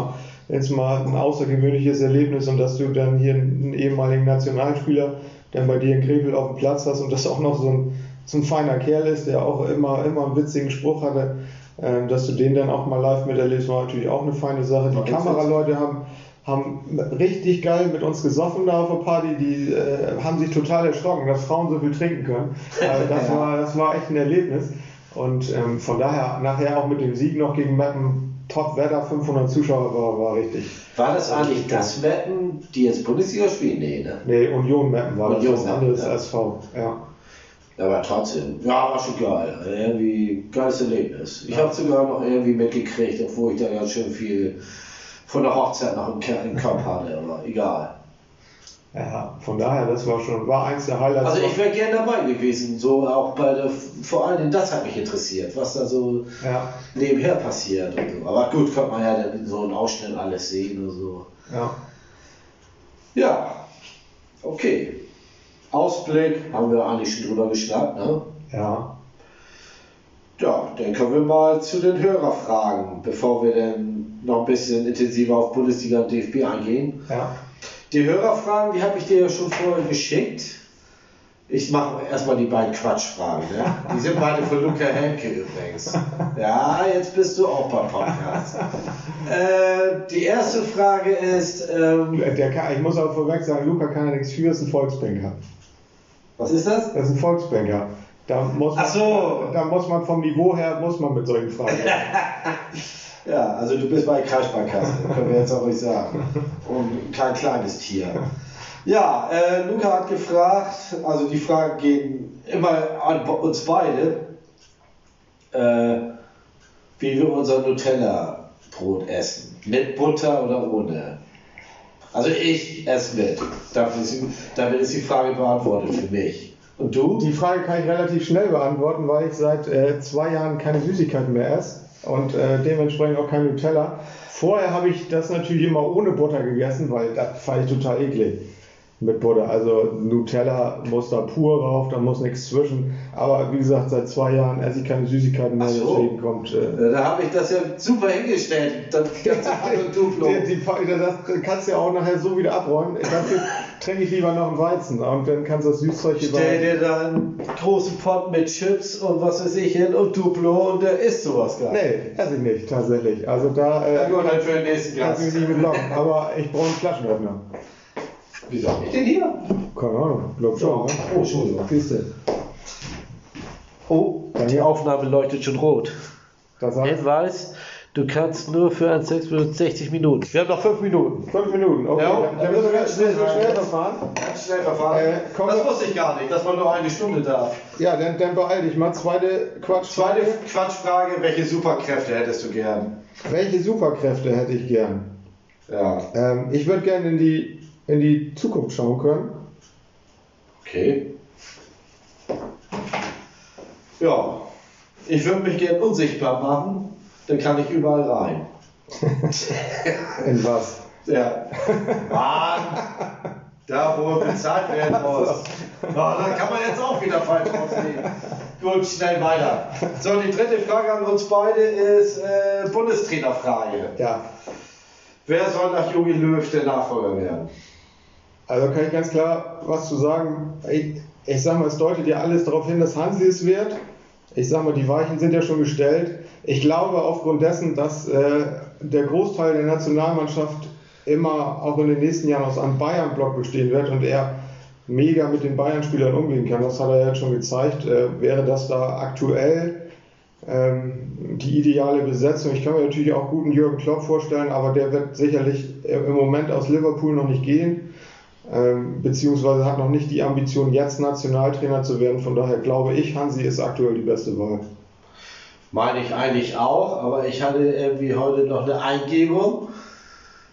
ist mal ein außergewöhnliches Erlebnis und dass du dann hier einen ehemaligen Nationalspieler dann bei dir in Krefeld auf dem Platz hast und das auch noch so ein, so ein feiner Kerl ist, der auch immer, immer einen witzigen Spruch hatte, ähm, dass du den dann auch mal live miterlebst, war natürlich auch eine feine Sache. Die Kameraleute haben, haben richtig geil mit uns gesoffen da auf der Party, die äh, haben sich total erschrocken, dass Frauen so viel trinken können. Also das, war, das war echt ein Erlebnis. Und ähm, von daher nachher auch mit dem Sieg noch gegen Meppen, Top-Wetter, 500 Zuschauer war, war richtig. War das eigentlich das Wetten, die jetzt Bundesliga spielen? Nee, ne? Nee, Union Meppen war Union das, was anderes ja. SV. Ja. Aber trotzdem, ja, war schon geil. Irgendwie geiles Erlebnis. Ich Ja. habe sogar noch irgendwie mitgekriegt, obwohl ich da ganz schön viel von der Hochzeit noch im, im Kopf hatte, aber egal. Ja, von daher, das war schon, war eins der Highlights. Also ich wäre gern dabei gewesen, so auch bei der, vor allem das hat mich interessiert, was da so ja, nebenher passiert und so. Aber gut, kann man ja dann in so einem Ausschnitt alles sehen und so. ja. Ja, okay. Ausblick haben wir eigentlich schon drüber geschnackt, ne? Ja, Ja, dann kommen wir mal zu den Hörerfragen, bevor wir dann noch ein bisschen intensiver auf Bundesliga und DFB eingehen. ja. Die Hörerfragen, die habe ich dir ja schon vorher geschickt. Ich mache erstmal die beiden Quatschfragen. Ne? Die sind beide von Luca Henke übrigens. Ja, jetzt bist du auch beim Podcast. Äh, die erste Frage ist, ähm, kann, ich muss auch vorweg sagen, Luca kann ja nichts für, ist ein Volksbanker. was ist das? Das ist ein Volksbanker. Da muss, man, Ach so. da muss man vom Niveau her, muss man mit solchen Fragen. Ja, also du bist bei Kreissparkasse, können wir jetzt auch nicht sagen. Und kein kleines Tier. Ja, äh, Luca hat gefragt, also die Fragen gehen immer an uns beide, äh, wie wir unser Nutella-Brot essen. Mit Butter oder ohne? Also ich esse mit. Dafür ist, damit ist die Frage beantwortet für mich. Und du? Die Frage kann ich relativ schnell beantworten, weil ich seit äh, zwei Jahren keine Süßigkeiten mehr esse und äh, dementsprechend auch kein Nutella. Vorher habe ich das natürlich immer ohne Butter gegessen, weil das fand ich total eklig mit Butter. Also Nutella muss da pur rauf, da muss nichts zwischen. Aber wie gesagt, seit zwei Jahren esse ich keine Süßigkeiten mehr, so. deswegen kommt. Äh, Da habe ich das ja super hingestellt. Das ganze die, die, das kannst du ja auch nachher so wieder abräumen. Dafür trinke ich lieber noch einen Weizen und dann kannst du das Süßzeug hier Stell dir da einen großen Pot mit Chips und was weiß ich hin und Duplo und der isst sowas gar nicht. Nee, esse ich nicht, tatsächlich. Also da äh, gut, dann für den nächsten kannst du mich nicht mit locken. Aber ich brauche einen Flaschenöffner. Wieso hab ich den hier? Keine Ahnung, glaub schon. Ne? Oh, Entschuldigung. Du. Oh, Dann die. Aufnahme leuchtet schon rot. Das heißt, Hinweis, du kannst nur für ein 6 Minuten 60 Minuten. Wir haben noch 5 Minuten. fünf Minuten. Okay, Ja, dann, dann müssen wir ganz schnell, schnell schnell verfahren. Ganz schnell verfahren. Äh, das wusste ich gar nicht, dass man nur eine Stunde darf. Ja, dann, dann beeil dich mal. Zweite Quatsch. Zweite Quatschfrage, welche Superkräfte hättest du gern? Welche Superkräfte hätte ich gern? Ja, Ähm, ich würde gerne in die, in die Zukunft schauen können. okay. Ja, ich würde mich gern unsichtbar machen, dann kann ich überall rein. In was? Ja. Mann! Da, wo bezahlt werden muss. Ja, da kann man jetzt auch wieder falsch rausnehmen. Gut, schnell weiter. So, die dritte Frage an uns beide ist äh, Bundestrainerfrage. Ja. Wer soll nach Jogi Löw der Nachfolger werden? Also kann ich ganz klar was zu sagen. Ich, ich sag mal, es deutet ja alles darauf hin, dass Hansi es wird. Ich sag mal, die Weichen sind ja schon gestellt. Ich glaube aufgrund dessen, dass äh, der Großteil der Nationalmannschaft immer auch in den nächsten Jahren aus einem Bayern-Block bestehen wird und er mega mit den Bayern-Spielern umgehen kann, das hat er jetzt schon gezeigt, äh, wäre das da aktuell ähm, die ideale Besetzung. Ich kann mir natürlich auch guten Jürgen Klopp vorstellen, aber der wird sicherlich im Moment aus Liverpool noch nicht gehen, ähm, beziehungsweise hat noch nicht die Ambition, jetzt Nationaltrainer zu werden. Von daher glaube ich, Hansi ist aktuell die beste Wahl. Meine ich eigentlich auch, aber ich hatte irgendwie heute noch eine Eingebung.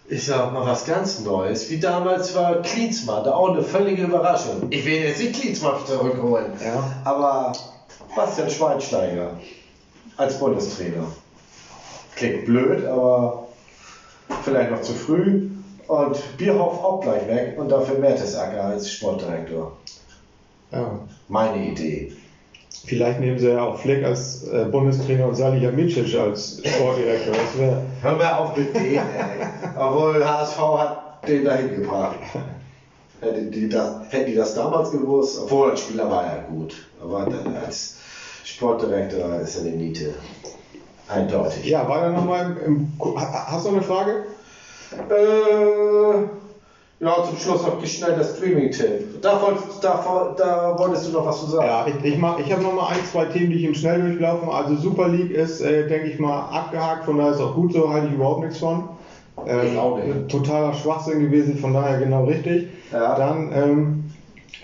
Ich sag mal was ganz Neues. Wie damals war Klinsmann, da auch eine völlige Überraschung. Ich will jetzt nicht Klinsmann zurückholen, Ja. aber Bastian Schweinsteiger als Bundestrainer. Klingt blöd, aber vielleicht noch zu früh. Und Bierhoff auch gleich weg und dafür Mertesacker als Sportdirektor. Ja. Meine Idee. Vielleicht nehmen sie ja auch Flick als äh, Bundestrainer und Salihamidzic als Sportdirektor. Wäre Hör mal auf mit denen, ey. Obwohl HSV hat den dahin gebracht. Hätten die, das, hätten die das damals gewusst, obwohl als Spieler war er gut. Aber dann als Sportdirektor ist er eine Niete. Eindeutig. Ja, war da nochmal im, im. ha- Hast du noch eine Frage? Äh, ja, zum Schluss noch schnell der Streaming-Tipp. Da, wolltest- da, da wolltest du noch was zu sagen. Ja, ich, ich, mach- ich habe nochmal ein, zwei Themen, die ich im Schnelldurchlauf mache. Also Super League ist, äh, denke ich mal, abgehakt, von daher ist auch gut so, halte ich überhaupt nichts von. Ähm, Ich auch nicht. Totaler Schwachsinn gewesen, von daher genau richtig. Ja. Dann ähm,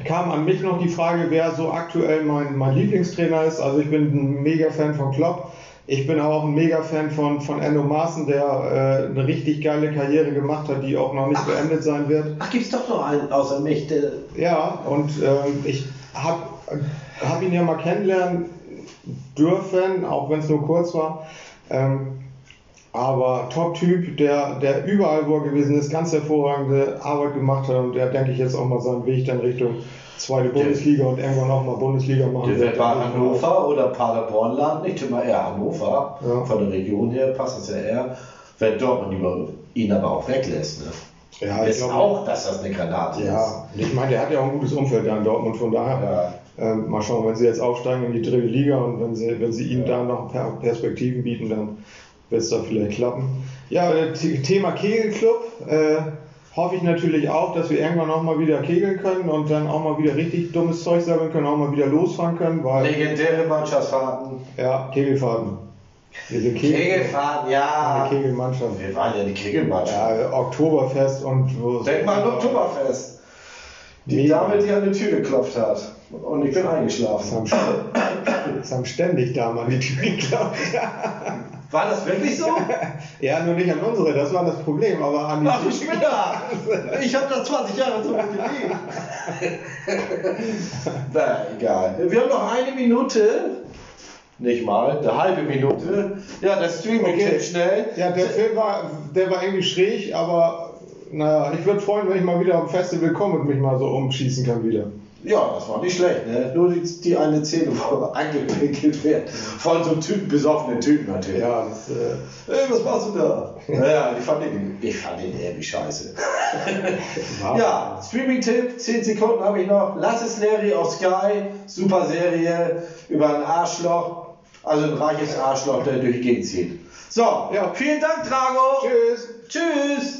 kam an mich noch die Frage, wer so aktuell mein, mein Lieblingstrainer ist. Also ich bin ein Mega-Fan von Klopp. Ich bin auch ein Mega-Fan von, von Enno Maaßen, der äh, eine richtig geile Karriere gemacht hat, die auch noch nicht beendet sein wird. Ach, gibt's doch noch einen außer mich. Ja, und ähm, ich habe hab ihn ja mal kennenlernen dürfen, auch wenn es nur kurz war. Ähm, aber Top-Typ, der, der überall, wo er gewesen ist, ganz hervorragende Arbeit gemacht hat und der, denke ich, jetzt auch mal seinen Weg dann Richtung zweite Bundesliga und irgendwann auch mal Bundesliga machen Der wird bei Hannover oder Paderborn landen. Ich tippe mal eher Hannover. Ja. Von der Region her passt das ja eher. Wenn Dortmund über ihn aber auch weglässt. Ne? Ja, ich Ist glaube, auch, dass das eine Granate ja, und ich meine, der hat ja auch ein gutes Umfeld da in Dortmund, von daher. Ja. Ähm, mal schauen, wenn sie jetzt aufsteigen in die dritte Liga und wenn sie, wenn sie ihm da noch Per- Perspektiven bieten, dann wird es da vielleicht klappen. Ja, äh, The- Thema Kegelclub. Äh, hoffe ich natürlich auch, dass wir irgendwann auch mal wieder kegeln können und dann auch mal wieder richtig dummes Zeug sammeln können, auch mal wieder losfahren können, weil Legendäre Mannschaftsfahrten. ja, Kegelfahrten. Sind Kegel, Kegelfahren, ja. eine Kegelmannschaft. Wir waren ja die Kegelmannschaft. Ja, Oktoberfest und wo Denk mal an Oktoberfest. Die Mega. Dame, die an die Tür geklopft hat. und ich bin Das eingeschlafen. haben, das haben ständig da mal die Tür geklappt. War das wirklich so? Ja, nur nicht an unsere, das war das Problem, aber an Ach du Spinner! Ich habe da 20 Jahre so gelebt. Na, egal. Wir haben noch eine Minute. Nicht mal, eine halbe Minute. Ja, das Streaming-Tipp Okay. schnell. Ja, der Film war, der war irgendwie schräg, aber naja, ich würde freuen, wenn ich mal wieder am Festival komme und mich mal so umschießen kann wieder. Ja, das war nicht schlecht. Ne? Nur die, die eine Szene, wo angewickelt wird. Von so einem Typen, besoffenen Typen natürlich. Ja, das, äh, Ey, was machst du da? Naja, ich fand den, ich fand den irgendwie scheiße. war- Ja, Streaming-Tipp, 10 Sekunden habe ich noch. Lass es Larry auf Sky, super Serie über ein Arschloch, also ein reiches Arschloch, der durch die Gegend zieht. So, Ja. vielen Dank, Drago. Tschüss. Tschüss.